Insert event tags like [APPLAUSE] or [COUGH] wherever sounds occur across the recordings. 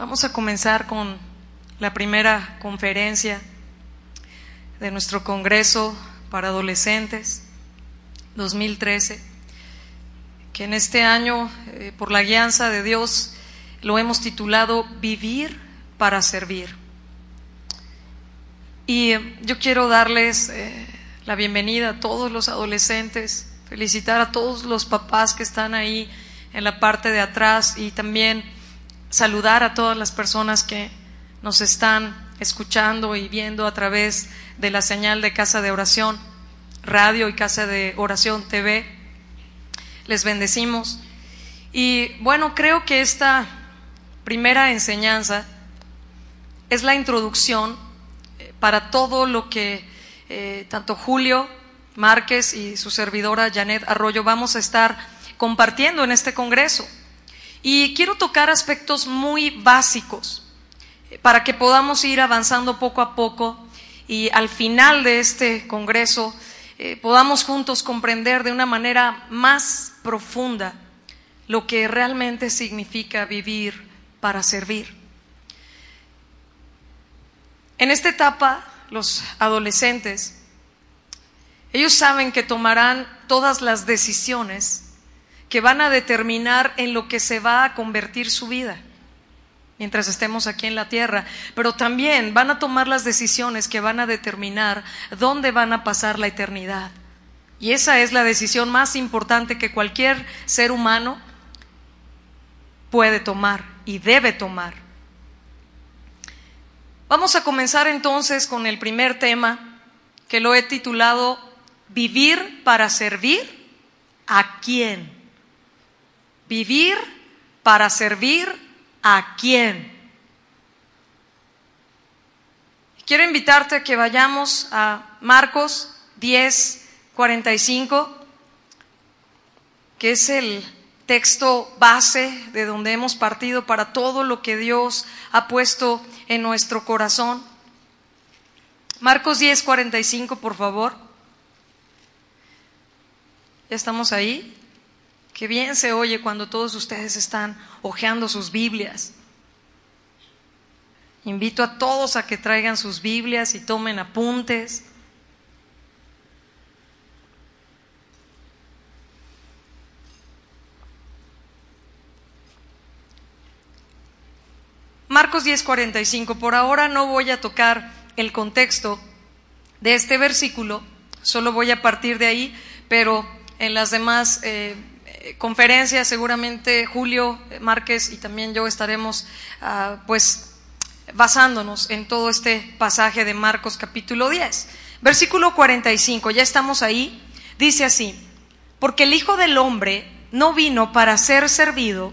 Vamos a comenzar con la primera conferencia de nuestro Congreso para Adolescentes 2013, que en este año, eh, por la guianza de Dios, lo hemos titulado Vivir para Servir. Y eh, yo quiero darles eh, la bienvenida a todos los adolescentes, felicitar a todos los papás que están ahí en la parte de atrás y también saludar a todas las personas que nos están escuchando y viendo a través de la señal de Casa de Oración, Radio y Casa de Oración TV. Les bendecimos. Y bueno, creo que esta primera enseñanza es la introducción eh, para todo lo que eh, tanto Julio Márquez y su servidora Janet Arroyo vamos a estar compartiendo en este Congreso. Y quiero tocar aspectos muy básicos eh, para que podamos ir avanzando poco a poco y al final de este Congreso eh, podamos juntos comprender de una manera más profunda lo que realmente significa vivir para servir. En esta etapa, los adolescentes, ellos saben que tomarán todas las decisiones que van a determinar en lo que se va a convertir su vida mientras estemos aquí en la tierra, pero también van a tomar las decisiones que van a determinar dónde van a pasar la eternidad. Y esa es la decisión más importante que cualquier ser humano puede tomar y debe tomar. Vamos a comenzar entonces con el primer tema que lo he titulado Vivir para servir a quién. Vivir para servir a quién. Quiero invitarte a que vayamos a Marcos 10, 45, que es el texto base de donde hemos partido para todo lo que Dios ha puesto en nuestro corazón. Marcos 10, 45, por favor. ¿Ya estamos ahí? Qué bien se oye cuando todos ustedes están hojeando sus Biblias. Invito a todos a que traigan sus Biblias y tomen apuntes. Marcos 10:45. Por ahora no voy a tocar el contexto de este versículo, solo voy a partir de ahí, pero en las demás eh, conferencias, seguramente Julio Márquez y también yo estaremos ah, pues basándonos en todo este pasaje de Marcos capítulo 10. Versículo 45, ya estamos ahí, dice así, porque el Hijo del Hombre no vino para ser servido,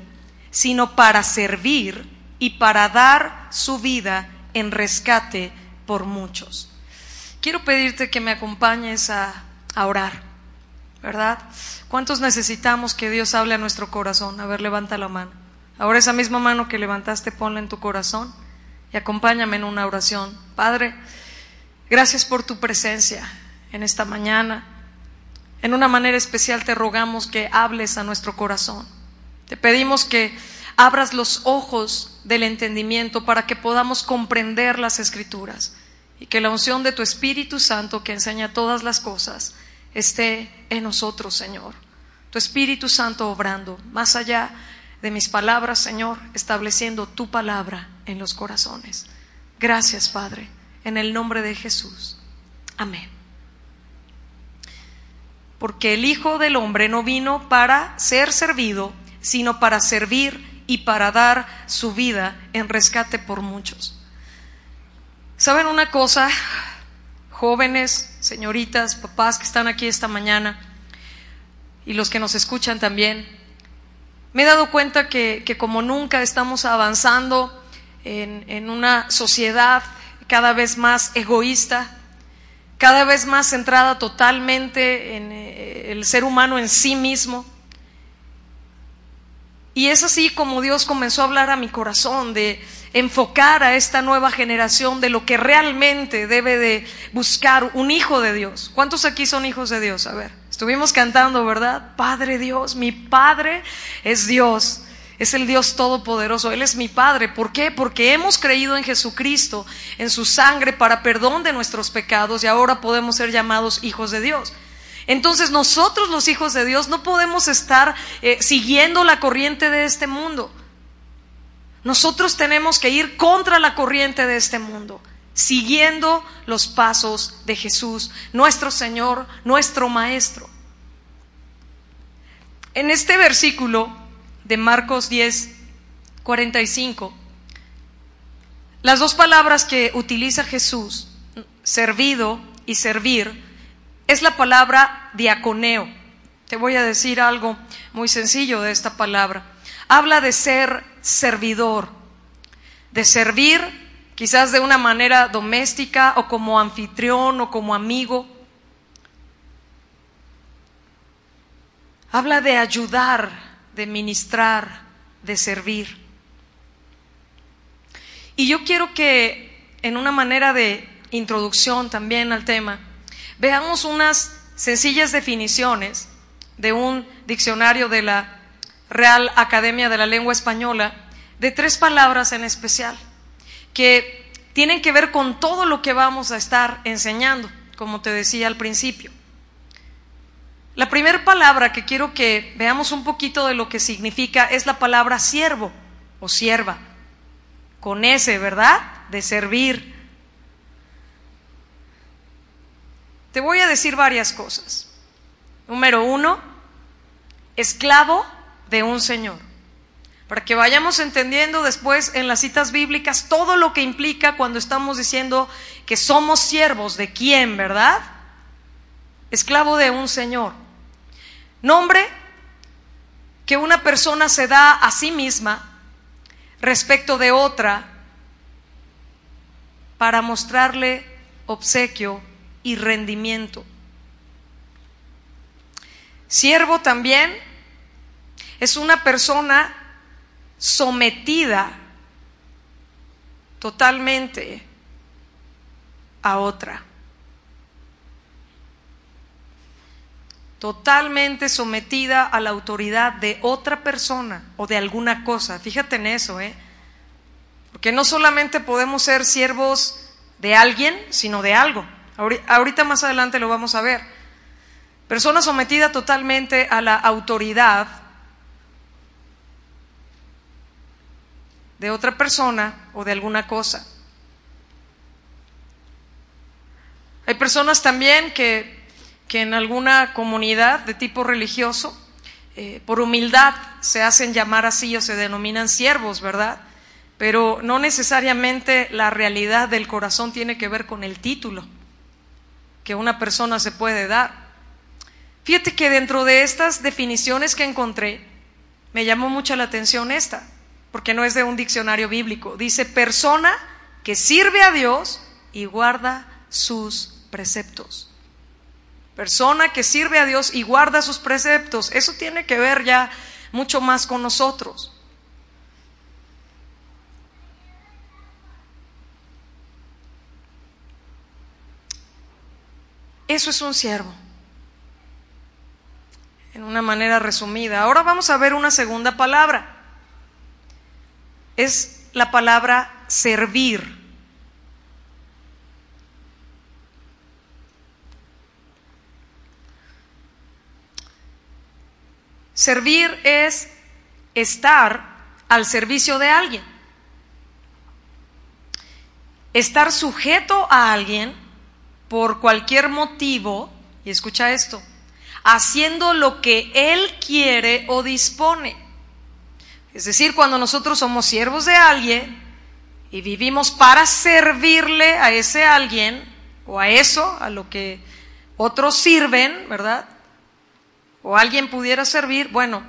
sino para servir y para dar su vida en rescate por muchos. Quiero pedirte que me acompañes a, a orar. ¿verdad? ¿Cuántos necesitamos que Dios hable a nuestro corazón? A ver, levanta la mano. Ahora esa misma mano que levantaste, ponla en tu corazón y acompáñame en una oración. Padre, gracias por tu presencia en esta mañana. En una manera especial te rogamos que hables a nuestro corazón. Te pedimos que abras los ojos del entendimiento para que podamos comprender las escrituras y que la unción de tu Espíritu Santo que enseña todas las cosas esté en nosotros, Señor. Tu Espíritu Santo obrando más allá de mis palabras, Señor, estableciendo tu palabra en los corazones. Gracias, Padre, en el nombre de Jesús. Amén. Porque el Hijo del Hombre no vino para ser servido, sino para servir y para dar su vida en rescate por muchos. ¿Saben una cosa? Jóvenes, señoritas, papás que están aquí esta mañana y los que nos escuchan también, me he dado cuenta que, como nunca estamos avanzando en, en una sociedad cada vez más egoísta, cada vez más centrada totalmente en eh, el ser humano en sí mismo. Y es así como Dios comenzó a hablar a mi corazón de enfocar a esta nueva generación de lo que realmente debe de buscar un hijo de Dios. ¿Cuántos aquí son hijos de Dios? A ver, estuvimos cantando, ¿verdad? Padre Dios, mi Padre es Dios. Es el Dios Todopoderoso. Él es mi Padre. ¿Por qué? Porque hemos creído en Jesucristo, en su sangre para perdón de nuestros pecados y ahora podemos ser llamados hijos de Dios. Entonces nosotros los hijos de Dios no podemos estar eh, siguiendo la corriente de este mundo. Nosotros tenemos que ir contra la corriente de este mundo, siguiendo los pasos de Jesús, nuestro Señor, nuestro Maestro. En este versículo de Marcos 10, 45, las dos palabras que utiliza Jesús, servido y servir, es la palabra diaconeo. Te voy a decir algo muy sencillo de esta palabra. Habla de ser servidor, de servir quizás de una manera doméstica o como anfitrión o como amigo. Habla de ayudar, de ministrar, de servir. Y yo quiero que en una manera de introducción también al tema, Veamos unas sencillas definiciones de un diccionario de la Real Academia de la Lengua Española de tres palabras en especial que tienen que ver con todo lo que vamos a estar enseñando, como te decía al principio. La primera palabra que quiero que veamos un poquito de lo que significa es la palabra siervo o sierva, con ese, ¿verdad? De servir, Te voy a decir varias cosas. Número uno, esclavo de un Señor. Para que vayamos entendiendo después en las citas bíblicas todo lo que implica cuando estamos diciendo que somos siervos de quién, ¿verdad? Esclavo de un Señor. Nombre que una persona se da a sí misma respecto de otra para mostrarle obsequio y rendimiento. Siervo también es una persona sometida totalmente a otra. Totalmente sometida a la autoridad de otra persona o de alguna cosa. Fíjate en eso, ¿eh? Porque no solamente podemos ser siervos de alguien, sino de algo. Ahorita más adelante lo vamos a ver. Persona sometida totalmente a la autoridad de otra persona o de alguna cosa. Hay personas también que, que en alguna comunidad de tipo religioso, eh, por humildad, se hacen llamar así o se denominan siervos, ¿verdad? Pero no necesariamente la realidad del corazón tiene que ver con el título que una persona se puede dar. Fíjate que dentro de estas definiciones que encontré, me llamó mucha la atención esta, porque no es de un diccionario bíblico. Dice persona que sirve a Dios y guarda sus preceptos. Persona que sirve a Dios y guarda sus preceptos. Eso tiene que ver ya mucho más con nosotros. Eso es un siervo. En una manera resumida. Ahora vamos a ver una segunda palabra. Es la palabra servir. Servir es estar al servicio de alguien. Estar sujeto a alguien por cualquier motivo, y escucha esto, haciendo lo que Él quiere o dispone. Es decir, cuando nosotros somos siervos de alguien y vivimos para servirle a ese alguien o a eso, a lo que otros sirven, ¿verdad? O alguien pudiera servir, bueno,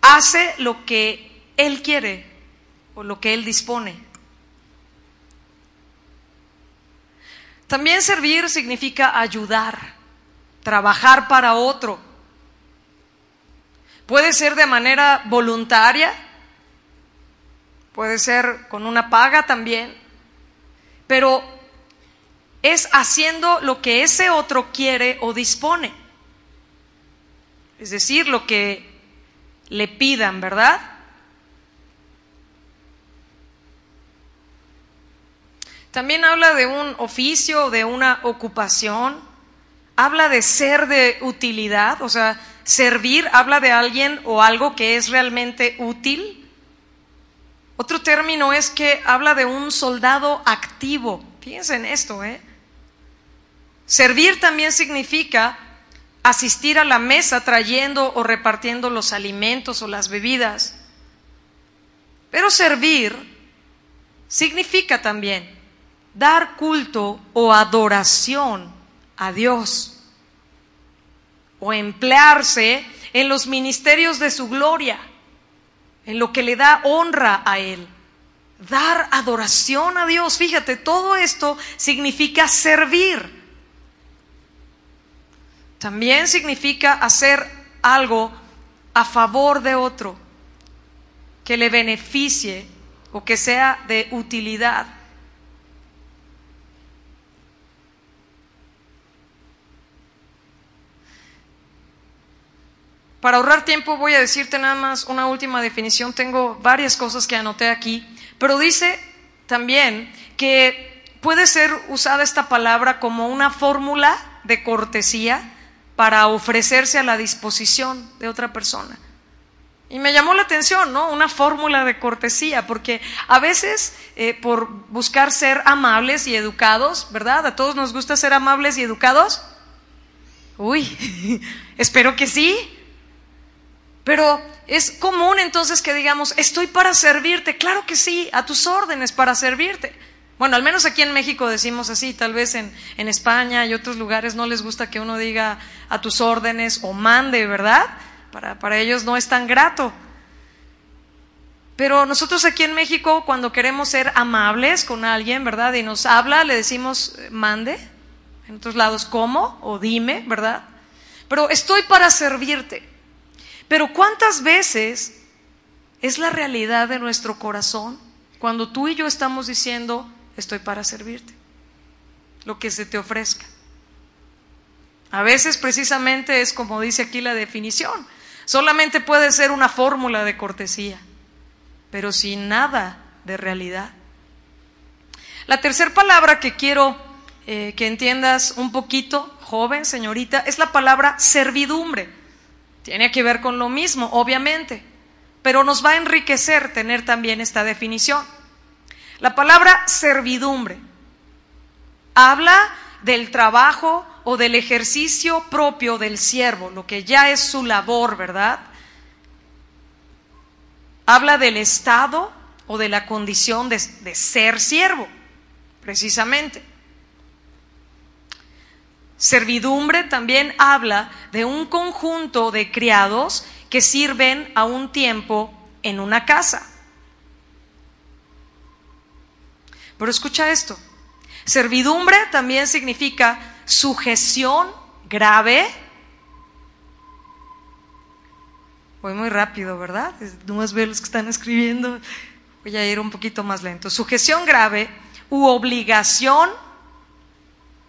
hace lo que Él quiere o lo que Él dispone. También servir significa ayudar, trabajar para otro. Puede ser de manera voluntaria, puede ser con una paga también, pero es haciendo lo que ese otro quiere o dispone. Es decir, lo que le pidan, ¿verdad? También habla de un oficio, de una ocupación, habla de ser de utilidad, o sea, servir habla de alguien o algo que es realmente útil. Otro término es que habla de un soldado activo. Fíjense en esto, ¿eh? Servir también significa asistir a la mesa trayendo o repartiendo los alimentos o las bebidas. Pero servir significa también dar culto o adoración a Dios o emplearse en los ministerios de su gloria, en lo que le da honra a Él. Dar adoración a Dios. Fíjate, todo esto significa servir. También significa hacer algo a favor de otro, que le beneficie o que sea de utilidad. Para ahorrar tiempo voy a decirte nada más una última definición. Tengo varias cosas que anoté aquí, pero dice también que puede ser usada esta palabra como una fórmula de cortesía para ofrecerse a la disposición de otra persona. Y me llamó la atención, ¿no? Una fórmula de cortesía, porque a veces eh, por buscar ser amables y educados, ¿verdad? ¿A todos nos gusta ser amables y educados? Uy, [LAUGHS] espero que sí. Pero es común entonces que digamos, estoy para servirte. Claro que sí, a tus órdenes para servirte. Bueno, al menos aquí en México decimos así, tal vez en, en, España y otros lugares no les gusta que uno diga a tus órdenes o mande, ¿verdad? Para, para ellos no es tan grato. Pero nosotros aquí en México, cuando queremos ser amables con alguien, ¿verdad? Y nos habla, le decimos mande. En otros lados, ¿cómo? O dime, ¿verdad? Pero estoy para servirte. Pero ¿cuántas veces es la realidad de nuestro corazón cuando tú y yo estamos diciendo, estoy para servirte. Lo que se te ofrezca. A veces precisamente es como dice aquí la definición. Solamente puede ser una fórmula de cortesía, pero sin nada de realidad. La tercera palabra que quiero eh, que entiendas un poquito, joven, señorita, es la palabra servidumbre. Tiene que ver con lo mismo, obviamente, pero nos va a enriquecer tener también esta definición. La palabra servidumbre habla del trabajo o del ejercicio propio del siervo, lo que ya es su labor, ¿verdad? Habla del estado o de la condición de, ser siervo, precisamente. Servidumbre también habla de un conjunto de criados que sirven a un tiempo en una casa. Pero escucha esto. Servidumbre también significa sujeción grave. Voy muy rápido, ¿verdad? No más ver los que están escribiendo. Voy a ir un poquito más lento. Sujeción grave u obligación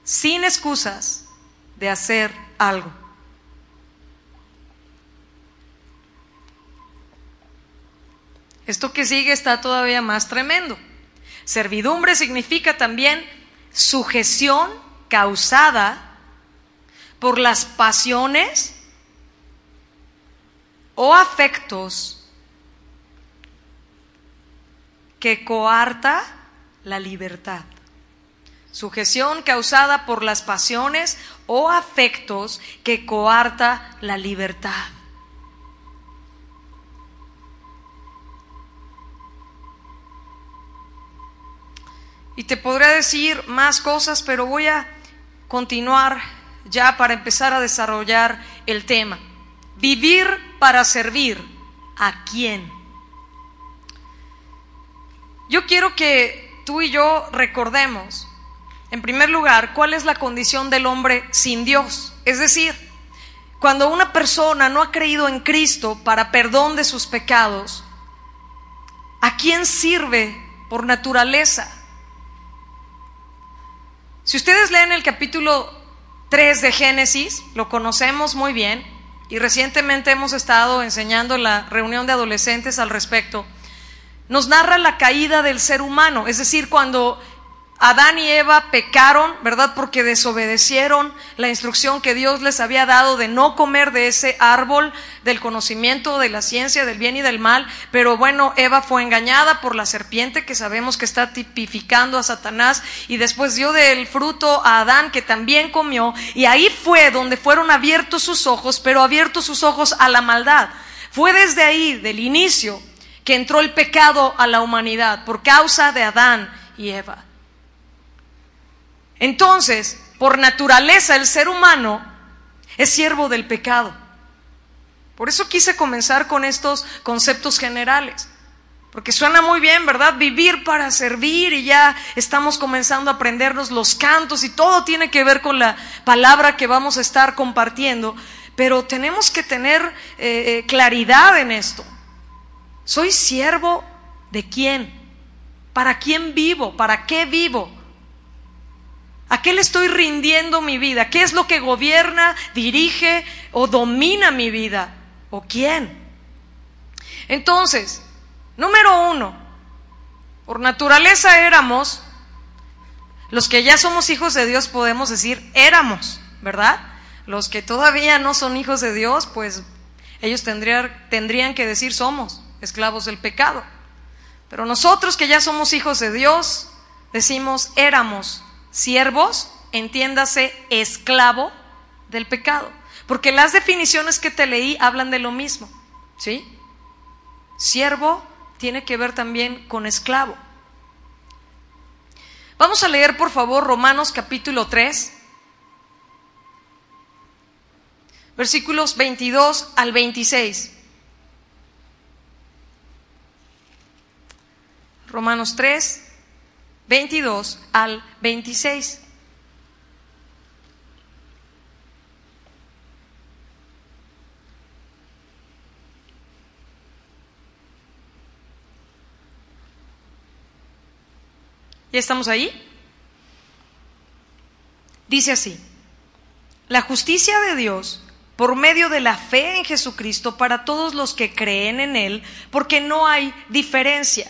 sin excusas de hacer algo. Esto que sigue está todavía más tremendo. Servidumbre significa también sujeción causada por las pasiones o afectos que coarta la libertad. Sujeción causada por las pasiones o afectos que coarta la libertad. Y te podría decir más cosas, pero voy a continuar ya para empezar a desarrollar el tema. Vivir para servir. ¿A quién? Yo quiero que tú y yo recordemos, en primer lugar, cuál es la condición del hombre sin Dios. Es decir, cuando una persona no ha creído en Cristo para perdón de sus pecados, ¿a quién sirve por naturaleza? Si ustedes leen el capítulo 3 de Génesis, lo conocemos muy bien y recientemente hemos estado enseñando en la reunión de adolescentes al respecto, nos narra la caída del ser humano, es decir, cuando Adán y Eva pecaron, ¿verdad? Porque desobedecieron la instrucción que Dios les había dado de no comer de ese árbol del conocimiento, de la ciencia, del bien y del mal. Pero bueno, Eva fue engañada por la serpiente que sabemos que está tipificando a Satanás y después dio del fruto a Adán que también comió y ahí fue donde fueron abiertos sus ojos, pero abiertos sus ojos a la maldad. Fue desde ahí, del inicio, que entró el pecado a la humanidad por causa de Adán y Eva. Entonces, por naturaleza, el ser humano es siervo del pecado. Por eso quise comenzar con estos conceptos generales. Porque suena muy bien, ¿verdad? Vivir para servir y ya estamos comenzando a aprendernos los cantos y todo tiene que ver con la palabra que vamos a estar compartiendo. Pero tenemos que tener eh, eh, claridad en esto. ¿Soy siervo de quién? ¿Para quién vivo? ¿Para qué vivo? ¿A qué le estoy rindiendo mi vida? ¿Qué es lo que gobierna, dirige o domina mi vida? ¿O quién? Entonces, número uno, por naturaleza éramos, los que ya somos hijos de Dios podemos decir éramos, ¿verdad? Los que todavía no son hijos de Dios, pues ellos tendrían, tendrían que decir somos esclavos del pecado. Pero nosotros que ya somos hijos de Dios, decimos éramos Siervos, entiéndase, esclavo del pecado. Porque las definiciones que te leí hablan de lo mismo. ¿Sí? Siervo tiene que ver también con esclavo. Vamos a leer, por favor, Romanos capítulo 3, versículos 22 al 26. Romanos 3, 22 al 26. ¿Ya estamos ahí? Dice así, la justicia de Dios por medio de la fe en Jesucristo para todos los que creen en Él, porque no hay diferencia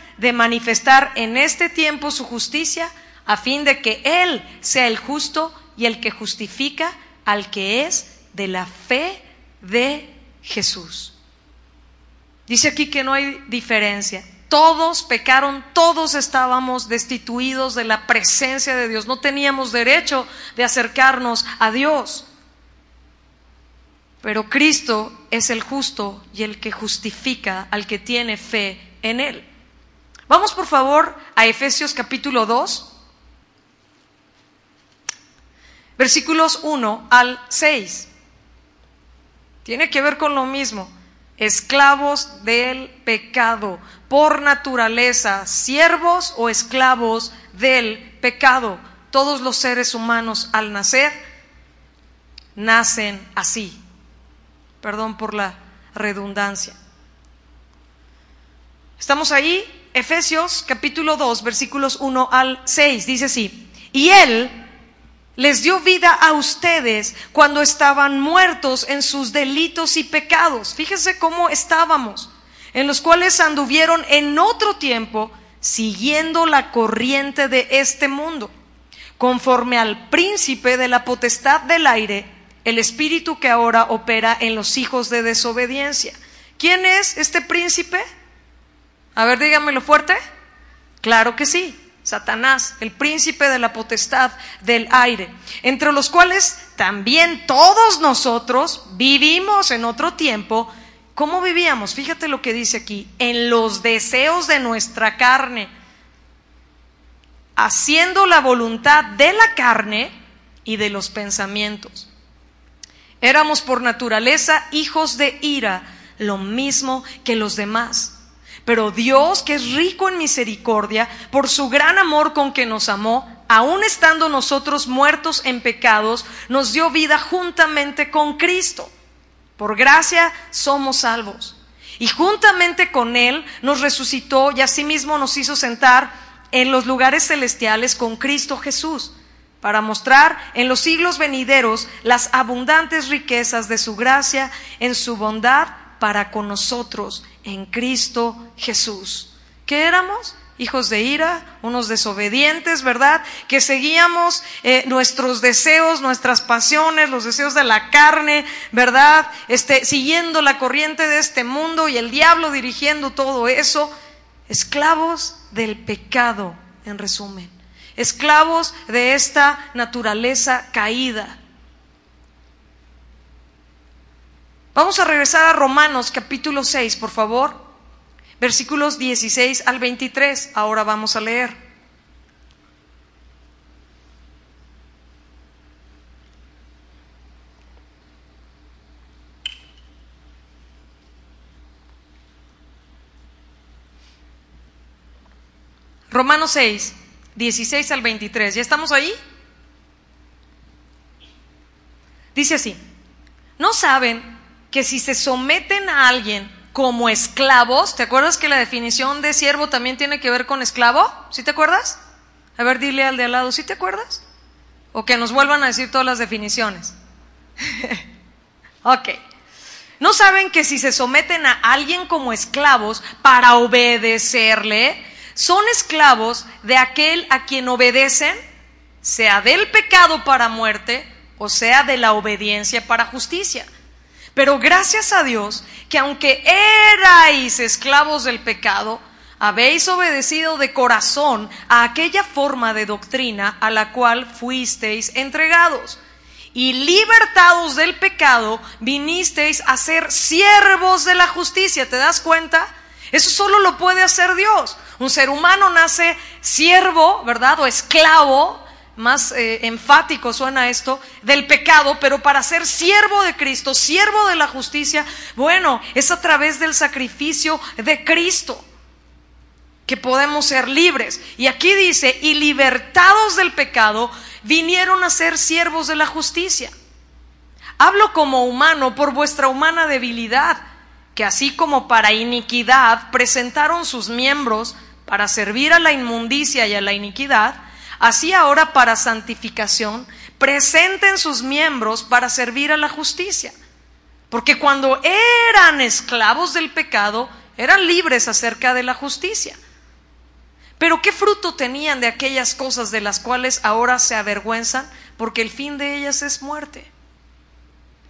de manifestar en este tiempo su justicia, a fin de que Él sea el justo y el que justifica al que es de la fe de Jesús. Dice aquí que no hay diferencia. Todos pecaron, todos estábamos destituidos de la presencia de Dios, no teníamos derecho de acercarnos a Dios. Pero Cristo es el justo y el que justifica al que tiene fe en Él. Vamos por favor a Efesios capítulo 2, versículos 1 al 6. Tiene que ver con lo mismo. Esclavos del pecado, por naturaleza, siervos o esclavos del pecado. Todos los seres humanos al nacer nacen así. Perdón por la redundancia. ¿Estamos ahí? Efesios capítulo 2, versículos 1 al 6, dice así, y Él les dio vida a ustedes cuando estaban muertos en sus delitos y pecados. Fíjense cómo estábamos, en los cuales anduvieron en otro tiempo siguiendo la corriente de este mundo, conforme al príncipe de la potestad del aire, el espíritu que ahora opera en los hijos de desobediencia. ¿Quién es este príncipe? A ver, dígamelo fuerte. Claro que sí. Satanás, el príncipe de la potestad del aire, entre los cuales también todos nosotros vivimos en otro tiempo. ¿Cómo vivíamos? Fíjate lo que dice aquí, en los deseos de nuestra carne, haciendo la voluntad de la carne y de los pensamientos. Éramos por naturaleza hijos de ira, lo mismo que los demás. Pero Dios, que es rico en misericordia, por su gran amor con que nos amó, aun estando nosotros muertos en pecados, nos dio vida juntamente con Cristo. Por gracia somos salvos. Y juntamente con Él nos resucitó y asimismo nos hizo sentar en los lugares celestiales con Cristo Jesús, para mostrar en los siglos venideros las abundantes riquezas de su gracia en su bondad para con nosotros en Cristo Jesús. ¿Qué éramos? hijos de ira, unos desobedientes, ¿verdad? Que seguíamos eh, nuestros deseos, nuestras pasiones, los deseos de la carne, ¿verdad? Este, siguiendo la corriente de este mundo y el diablo dirigiendo todo eso. Esclavos del pecado, en resumen. Esclavos de esta naturaleza caída. Vamos a regresar a Romanos capítulo 6, por favor versículos 16 al 23. Ahora vamos a leer. Romanos 6, 16 al 23. ¿Ya estamos ahí? Dice así, ¿no saben que si se someten a alguien como esclavos. ¿Te acuerdas que la definición de siervo también tiene que ver con esclavo? ¿Sí te acuerdas? A ver, dile al de al lado, ¿sí te acuerdas? O que nos vuelvan a decir todas las definiciones. [LAUGHS] ok. ¿No saben que si se someten a alguien como esclavos para obedecerle, son esclavos de aquel a quien obedecen, sea del pecado para muerte o sea de la obediencia para justicia? Pero gracias a Dios que aunque erais esclavos del pecado, habéis obedecido de corazón a aquella forma de doctrina a la cual fuisteis entregados. Y libertados del pecado, vinisteis a ser siervos de la justicia. ¿Te das cuenta? Eso solo lo puede hacer Dios. Un ser humano nace siervo, ¿verdad? O esclavo más eh, enfático suena esto, del pecado, pero para ser siervo de Cristo, siervo de la justicia, bueno, es a través del sacrificio de Cristo que podemos ser libres. Y aquí dice, y libertados del pecado, vinieron a ser siervos de la justicia. Hablo como humano por vuestra humana debilidad, que así como para iniquidad presentaron sus miembros para servir a la inmundicia y a la iniquidad, Así ahora para santificación, presenten sus miembros para servir a la justicia. Porque cuando eran esclavos del pecado, eran libres acerca de la justicia. Pero ¿qué fruto tenían de aquellas cosas de las cuales ahora se avergüenzan? Porque el fin de ellas es muerte.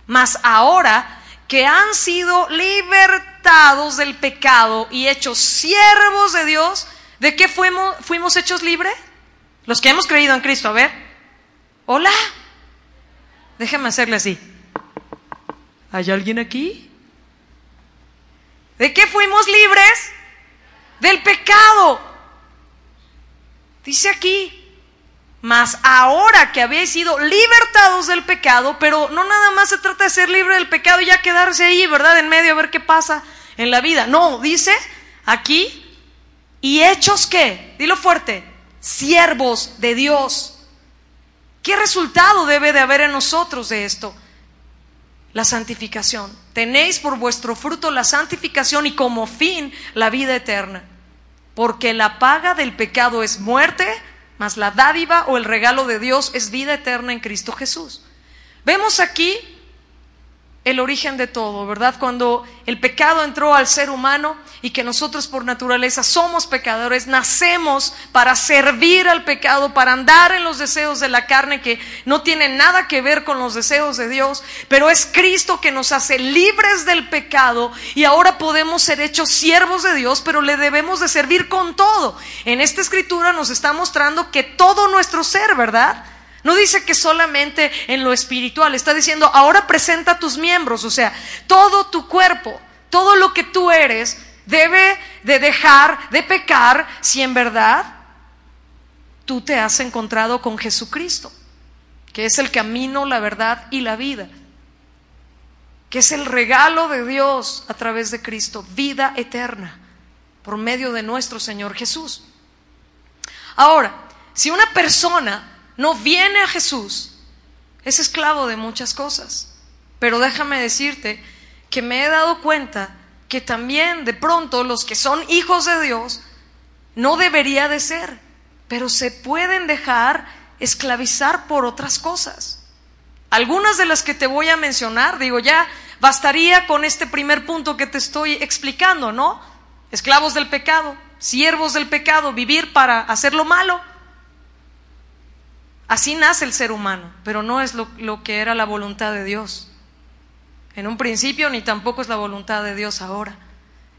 Mas ahora que han sido libertados del pecado y hechos siervos de Dios, ¿de qué fuimos, fuimos hechos libres? Los que hemos creído en Cristo, a ver. Hola. Déjeme hacerle así. ¿Hay alguien aquí? ¿De qué fuimos libres? Del pecado. Dice aquí, mas ahora que habéis sido libertados del pecado, pero no nada más se trata de ser libre del pecado y ya quedarse ahí, ¿verdad? En medio a ver qué pasa en la vida. No, dice aquí, y hechos qué, dilo fuerte, siervos de Dios. ¿Qué resultado debe de haber en nosotros de esto? La santificación. Tenéis por vuestro fruto la santificación y como fin la vida eterna. Porque la paga del pecado es muerte, mas la dádiva o el regalo de Dios es vida eterna en Cristo Jesús. Vemos aquí el origen de todo, ¿verdad? Cuando el pecado entró al ser humano y que nosotros por naturaleza somos pecadores, nacemos para servir al pecado, para andar en los deseos de la carne que no tienen nada que ver con los deseos de Dios, pero es Cristo que nos hace libres del pecado y ahora podemos ser hechos siervos de Dios, pero le debemos de servir con todo. En esta escritura nos está mostrando que todo nuestro ser, ¿verdad? No dice que solamente en lo espiritual, está diciendo, ahora presenta tus miembros, o sea, todo tu cuerpo, todo lo que tú eres debe de dejar de pecar si en verdad tú te has encontrado con Jesucristo, que es el camino, la verdad y la vida, que es el regalo de Dios a través de Cristo, vida eterna, por medio de nuestro Señor Jesús. Ahora, si una persona no viene a Jesús, es esclavo de muchas cosas. Pero déjame decirte que me he dado cuenta que también de pronto los que son hijos de Dios no debería de ser, pero se pueden dejar esclavizar por otras cosas. Algunas de las que te voy a mencionar, digo, ya bastaría con este primer punto que te estoy explicando, ¿no? Esclavos del pecado, siervos del pecado, vivir para hacer lo malo. Así nace el ser humano, pero no es lo, que era la voluntad de Dios. En un principio ni tampoco es la voluntad de Dios ahora.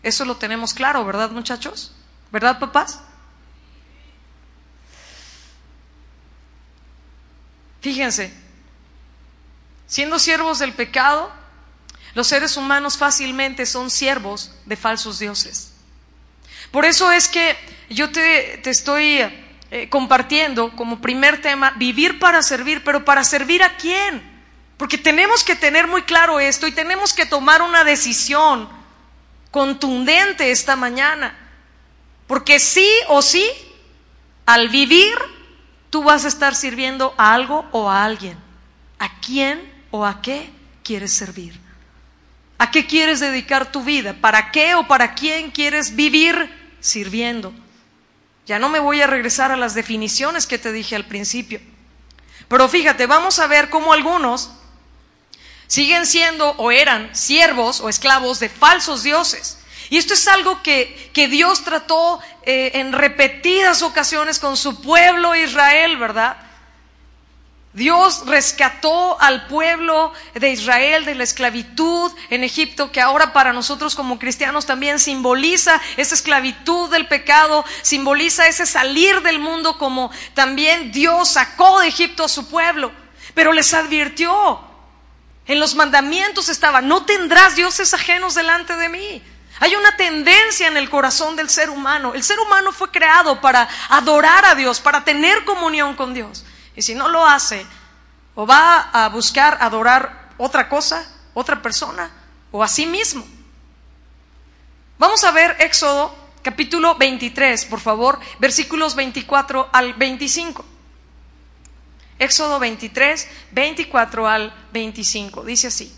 Eso lo tenemos claro, ¿verdad muchachos? ¿Verdad papás? Fíjense, siendo siervos del pecado, los seres humanos fácilmente son siervos de falsos dioses. Por eso es que yo te, estoy eh, compartiendo como primer tema, vivir para servir, pero para servir a quién? Porque tenemos que tener muy claro esto y tenemos que tomar una decisión contundente esta mañana. Porque sí o sí, al vivir, tú vas a estar sirviendo a algo o a alguien. ¿A quién o a qué quieres servir? ¿A qué quieres dedicar tu vida? ¿Para qué o para quién quieres vivir sirviendo? Ya no me voy a regresar a las definiciones que te dije al principio. Pero fíjate, vamos a ver cómo algunos siguen siendo o eran siervos o esclavos de falsos dioses. Y esto es algo que, que Dios trató eh, en repetidas ocasiones con su pueblo Israel, ¿verdad? Dios rescató al pueblo de Israel de la esclavitud en Egipto, que ahora para nosotros como cristianos también simboliza esa esclavitud del pecado, simboliza ese salir del mundo como también Dios sacó de Egipto a su pueblo, pero les advirtió, en los mandamientos estaba, no tendrás dioses ajenos delante de mí. Hay una tendencia en el corazón del ser humano. El ser humano fue creado para adorar a Dios, para tener comunión con Dios. Y si no lo hace, o va a buscar adorar otra cosa, otra persona, o a sí mismo. Vamos a ver Éxodo capítulo 23, por favor, versículos 24 al 25. Éxodo 23, 24 al 25. Dice así.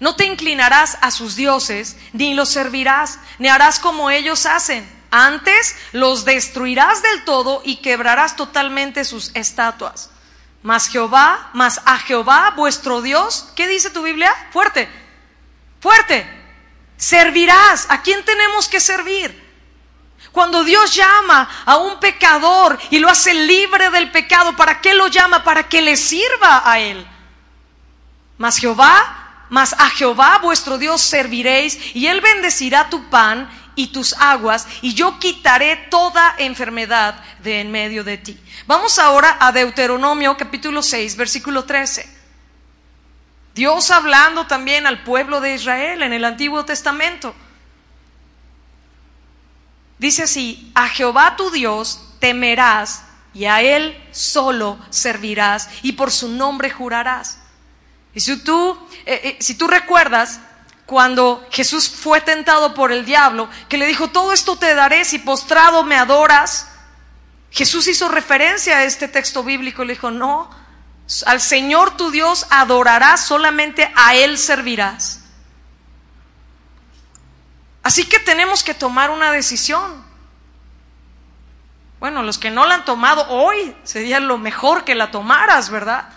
No te inclinarás a sus dioses, ni los servirás, ni harás como ellos hacen. Antes los destruirás del todo y quebrarás totalmente sus estatuas. Mas Jehová, mas a Jehová vuestro Dios, ¿qué dice tu Biblia? Fuerte, fuerte. Servirás. ¿A quién tenemos que servir? Cuando Dios llama a un pecador y lo hace libre del pecado, ¿para qué lo llama? Para que le sirva a él. Mas Jehová, mas a Jehová vuestro Dios serviréis y él bendecirá tu pan y tus aguas y yo quitaré toda enfermedad de en medio de ti. Vamos ahora a Deuteronomio capítulo 6, versículo 13. Dios hablando también al pueblo de Israel en el Antiguo Testamento. Dice así, a Jehová tu Dios temerás y a Él solo servirás y por su nombre jurarás. Y si tú, eh, eh, si tú recuerdas cuando Jesús fue tentado por el diablo, que le dijo, todo esto te daré si postrado me adoras, Jesús hizo referencia a este texto bíblico, le dijo, no, al Señor tu Dios adorarás, solamente a Él servirás. Así que tenemos que tomar una decisión. Bueno, los que no la han tomado hoy sería lo mejor que la tomaras, ¿verdad?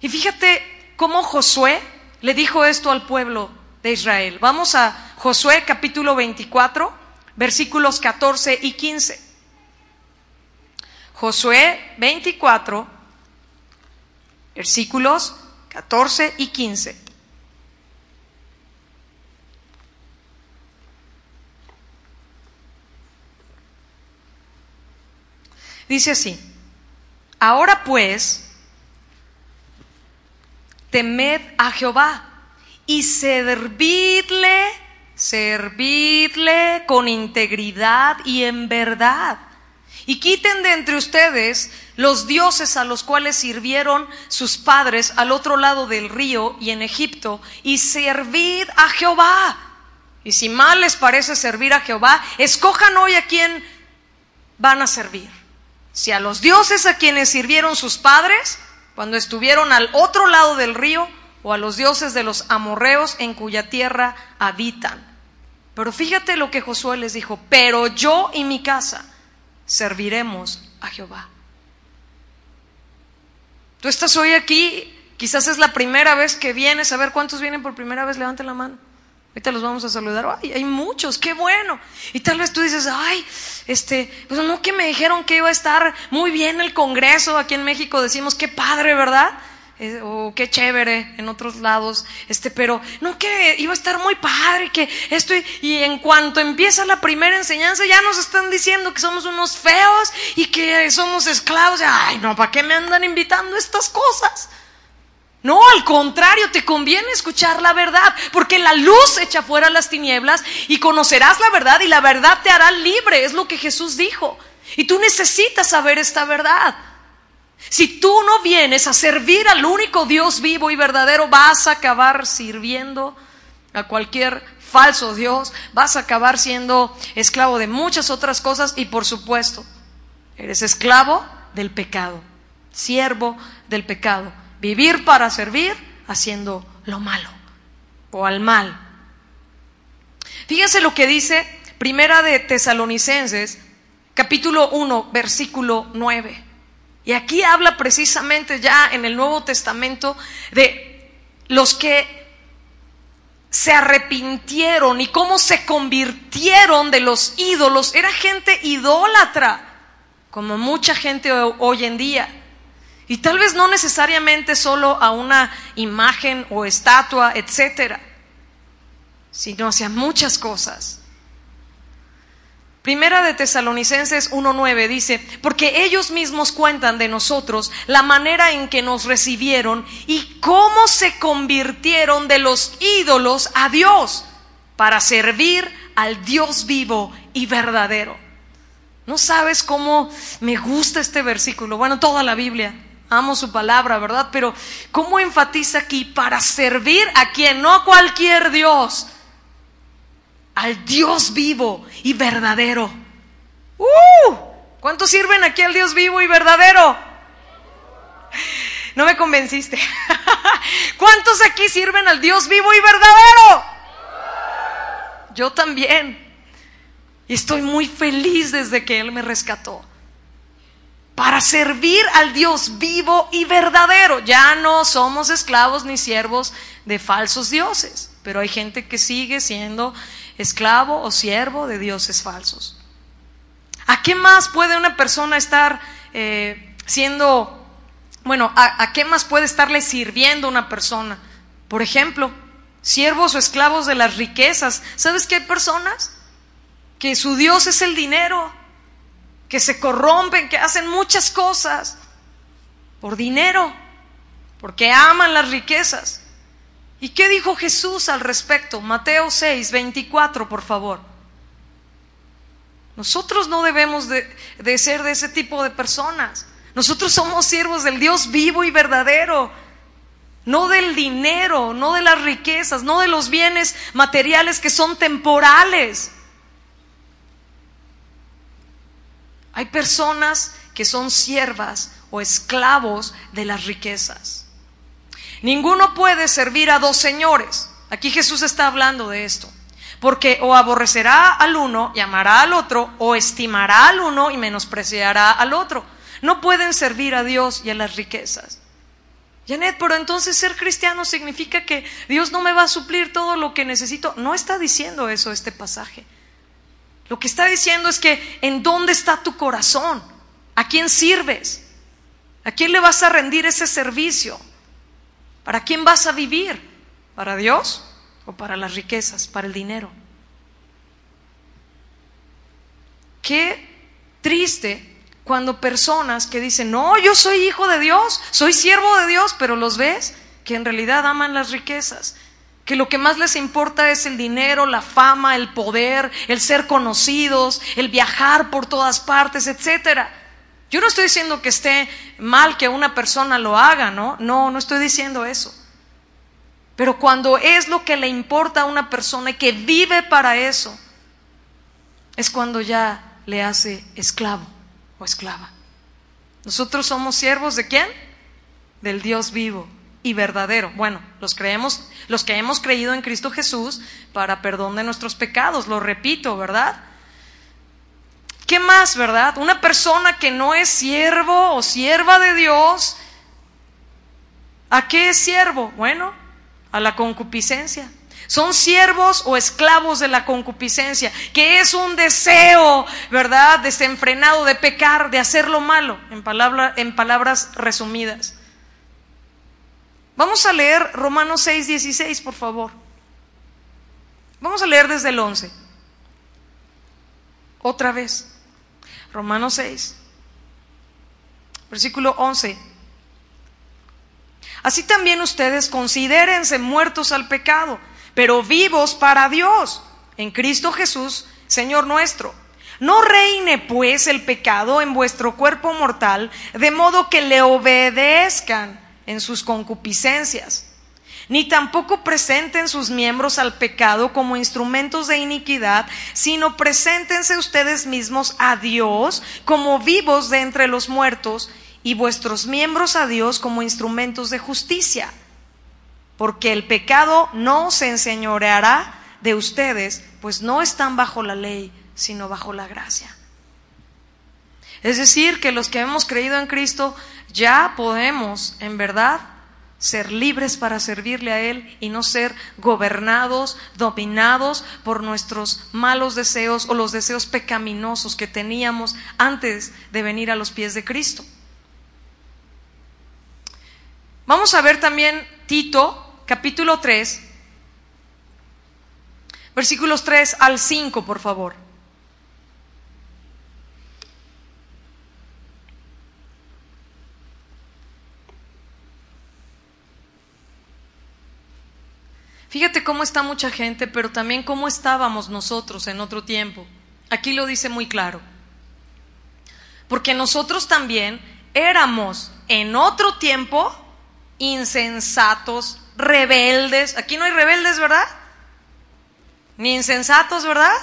Y fíjate cómo Josué le dijo esto al pueblo de Israel. Vamos a Josué capítulo 24, versículos 14 y 15. Josué 24, versículos 14 y 15. Dice así, ahora pues, temed a Jehová y servidle, servidle con integridad y en verdad. Y quiten de entre ustedes los dioses a los cuales sirvieron sus padres al otro lado del río y en Egipto, y servid a Jehová. Y si mal les parece servir a Jehová, escojan hoy a quien van a servir. Si a los dioses a quienes sirvieron sus padres cuando estuvieron al otro lado del río, o a los dioses de los amorreos en cuya tierra habitan. Pero fíjate lo que Josué les dijo, pero yo y mi casa serviremos a Jehová. Tú estás hoy aquí, quizás es la primera vez que vienes, a ver cuántos vienen por primera vez, levanten la mano. Ahorita los vamos a saludar. Ay, hay muchos, qué bueno. Y tal vez tú dices, ay, este, pues no que me dijeron que iba a estar muy bien el Congreso. Aquí en México decimos, qué padre, ¿verdad? O qué chévere en otros lados, este, pero no que iba a estar muy padre, que esto, y en cuanto empieza la primera enseñanza ya nos están diciendo que somos unos feos y que somos esclavos. Ay, no, ¿para qué me andan invitando estas cosas? No, al contrario, te conviene escuchar la verdad, porque la luz echa fuera las tinieblas y conocerás la verdad y la verdad te hará libre, es lo que Jesús dijo. Y tú necesitas saber esta verdad. Si tú no vienes a servir al único Dios vivo y verdadero, vas a acabar sirviendo a cualquier falso Dios, vas a acabar siendo esclavo de muchas otras cosas y por supuesto, eres esclavo del pecado, siervo del pecado vivir para servir haciendo lo malo o al mal. Fíjense lo que dice Primera de Tesalonicenses, capítulo 1, versículo 9. Y aquí habla precisamente ya en el Nuevo Testamento de los que se arrepintieron y cómo se convirtieron de los ídolos. Era gente idólatra, como mucha gente hoy en día. Y tal vez no necesariamente solo a una imagen o estatua, etcétera, sino hacia muchas cosas. Primera de Tesalonicenses 1.9 dice, porque ellos mismos cuentan de nosotros la manera en que nos recibieron y cómo se convirtieron de los ídolos a Dios para servir al Dios vivo y verdadero. No sabes cómo me gusta este versículo, bueno, toda la Biblia, Amo su palabra, ¿verdad? Pero ¿cómo enfatiza aquí? Para servir a quien, no a cualquier Dios, al Dios vivo y verdadero. ¡Uh! ¿Cuántos sirven aquí al Dios vivo y verdadero? No me convenciste. [LAUGHS] ¿Cuántos aquí sirven al Dios vivo y verdadero? Yo también. Y estoy muy feliz desde que Él me rescató para servir al Dios vivo y verdadero. Ya no somos esclavos ni siervos de falsos dioses, pero hay gente que sigue siendo esclavo o siervo de dioses falsos. ¿A qué más puede una persona estar eh, siendo, bueno, a, a qué más puede estarle sirviendo una persona? Por ejemplo, siervos o esclavos de las riquezas. ¿Sabes qué hay personas? Que su Dios es el dinero que se corrompen, que hacen muchas cosas por dinero, porque aman las riquezas. ¿Y qué dijo Jesús al respecto? Mateo 6, 24, por favor. Nosotros no debemos de, de, ser de ese tipo de personas. Nosotros somos siervos del Dios vivo y verdadero. No del dinero, no de las riquezas, no de los bienes materiales que son temporales. Hay personas que son siervas o esclavos de las riquezas. Ninguno puede servir a dos señores. Aquí Jesús está hablando de esto. Porque o aborrecerá al uno y amará al otro, o estimará al uno y menospreciará al otro. No pueden servir a Dios y a las riquezas. Janet, pero entonces ser cristiano significa que Dios no me va a suplir todo lo que necesito. No está diciendo eso este pasaje. Lo que está diciendo es que en dónde está tu corazón, a quién sirves, a quién le vas a rendir ese servicio, para quién vas a vivir, para Dios o para las riquezas, para el dinero. Qué triste cuando personas que dicen, no, yo soy hijo de Dios, soy siervo de Dios, pero los ves que en realidad aman las riquezas que lo que más les importa es el dinero, la fama, el poder, el ser conocidos, el viajar por todas partes, etcétera. Yo no estoy diciendo que esté mal que una persona lo haga, ¿no? No, no estoy diciendo eso. Pero cuando es lo que le importa a una persona y que vive para eso, es cuando ya le hace esclavo o esclava. Nosotros somos siervos de quién? Del Dios vivo y verdadero. Bueno, los creemos, los que hemos creído en Cristo Jesús para perdón de nuestros pecados, lo repito, ¿verdad? ¿Qué más, verdad? Una persona que no es siervo o sierva de Dios, ¿a qué es siervo? Bueno, a la concupiscencia. Son siervos o esclavos de la concupiscencia, que es un deseo, ¿verdad?, desenfrenado de pecar, de hacer lo malo, en, en palabras resumidas. Vamos a leer Romanos 6, 16, por favor. Vamos a leer desde el 11. Otra vez. Romanos 6, versículo 11. Así también ustedes considérense muertos al pecado, pero vivos para Dios, en Cristo Jesús, Señor nuestro. No reine pues el pecado en vuestro cuerpo mortal, de modo que le obedezcan en sus concupiscencias ni tampoco presenten sus miembros al pecado como instrumentos de iniquidad, sino preséntense ustedes mismos a Dios como vivos de entre los muertos y vuestros miembros a Dios como instrumentos de justicia. Porque el pecado no se enseñoreará de ustedes, pues no están bajo la ley, sino bajo la gracia. Es decir, que los que hemos creído en Cristo ya podemos, en verdad, ser libres para servirle a Él y no ser gobernados, dominados por nuestros malos deseos o los deseos pecaminosos que teníamos antes de venir a los pies de Cristo. Vamos a ver también Tito, capítulo 3, versículos 3 al 5, por favor. Fíjate cómo está mucha gente, pero también cómo estábamos nosotros en otro tiempo. Aquí lo dice muy claro. Porque nosotros también éramos en otro tiempo insensatos, rebeldes. Aquí no hay rebeldes, ¿verdad? Ni insensatos, ¿verdad?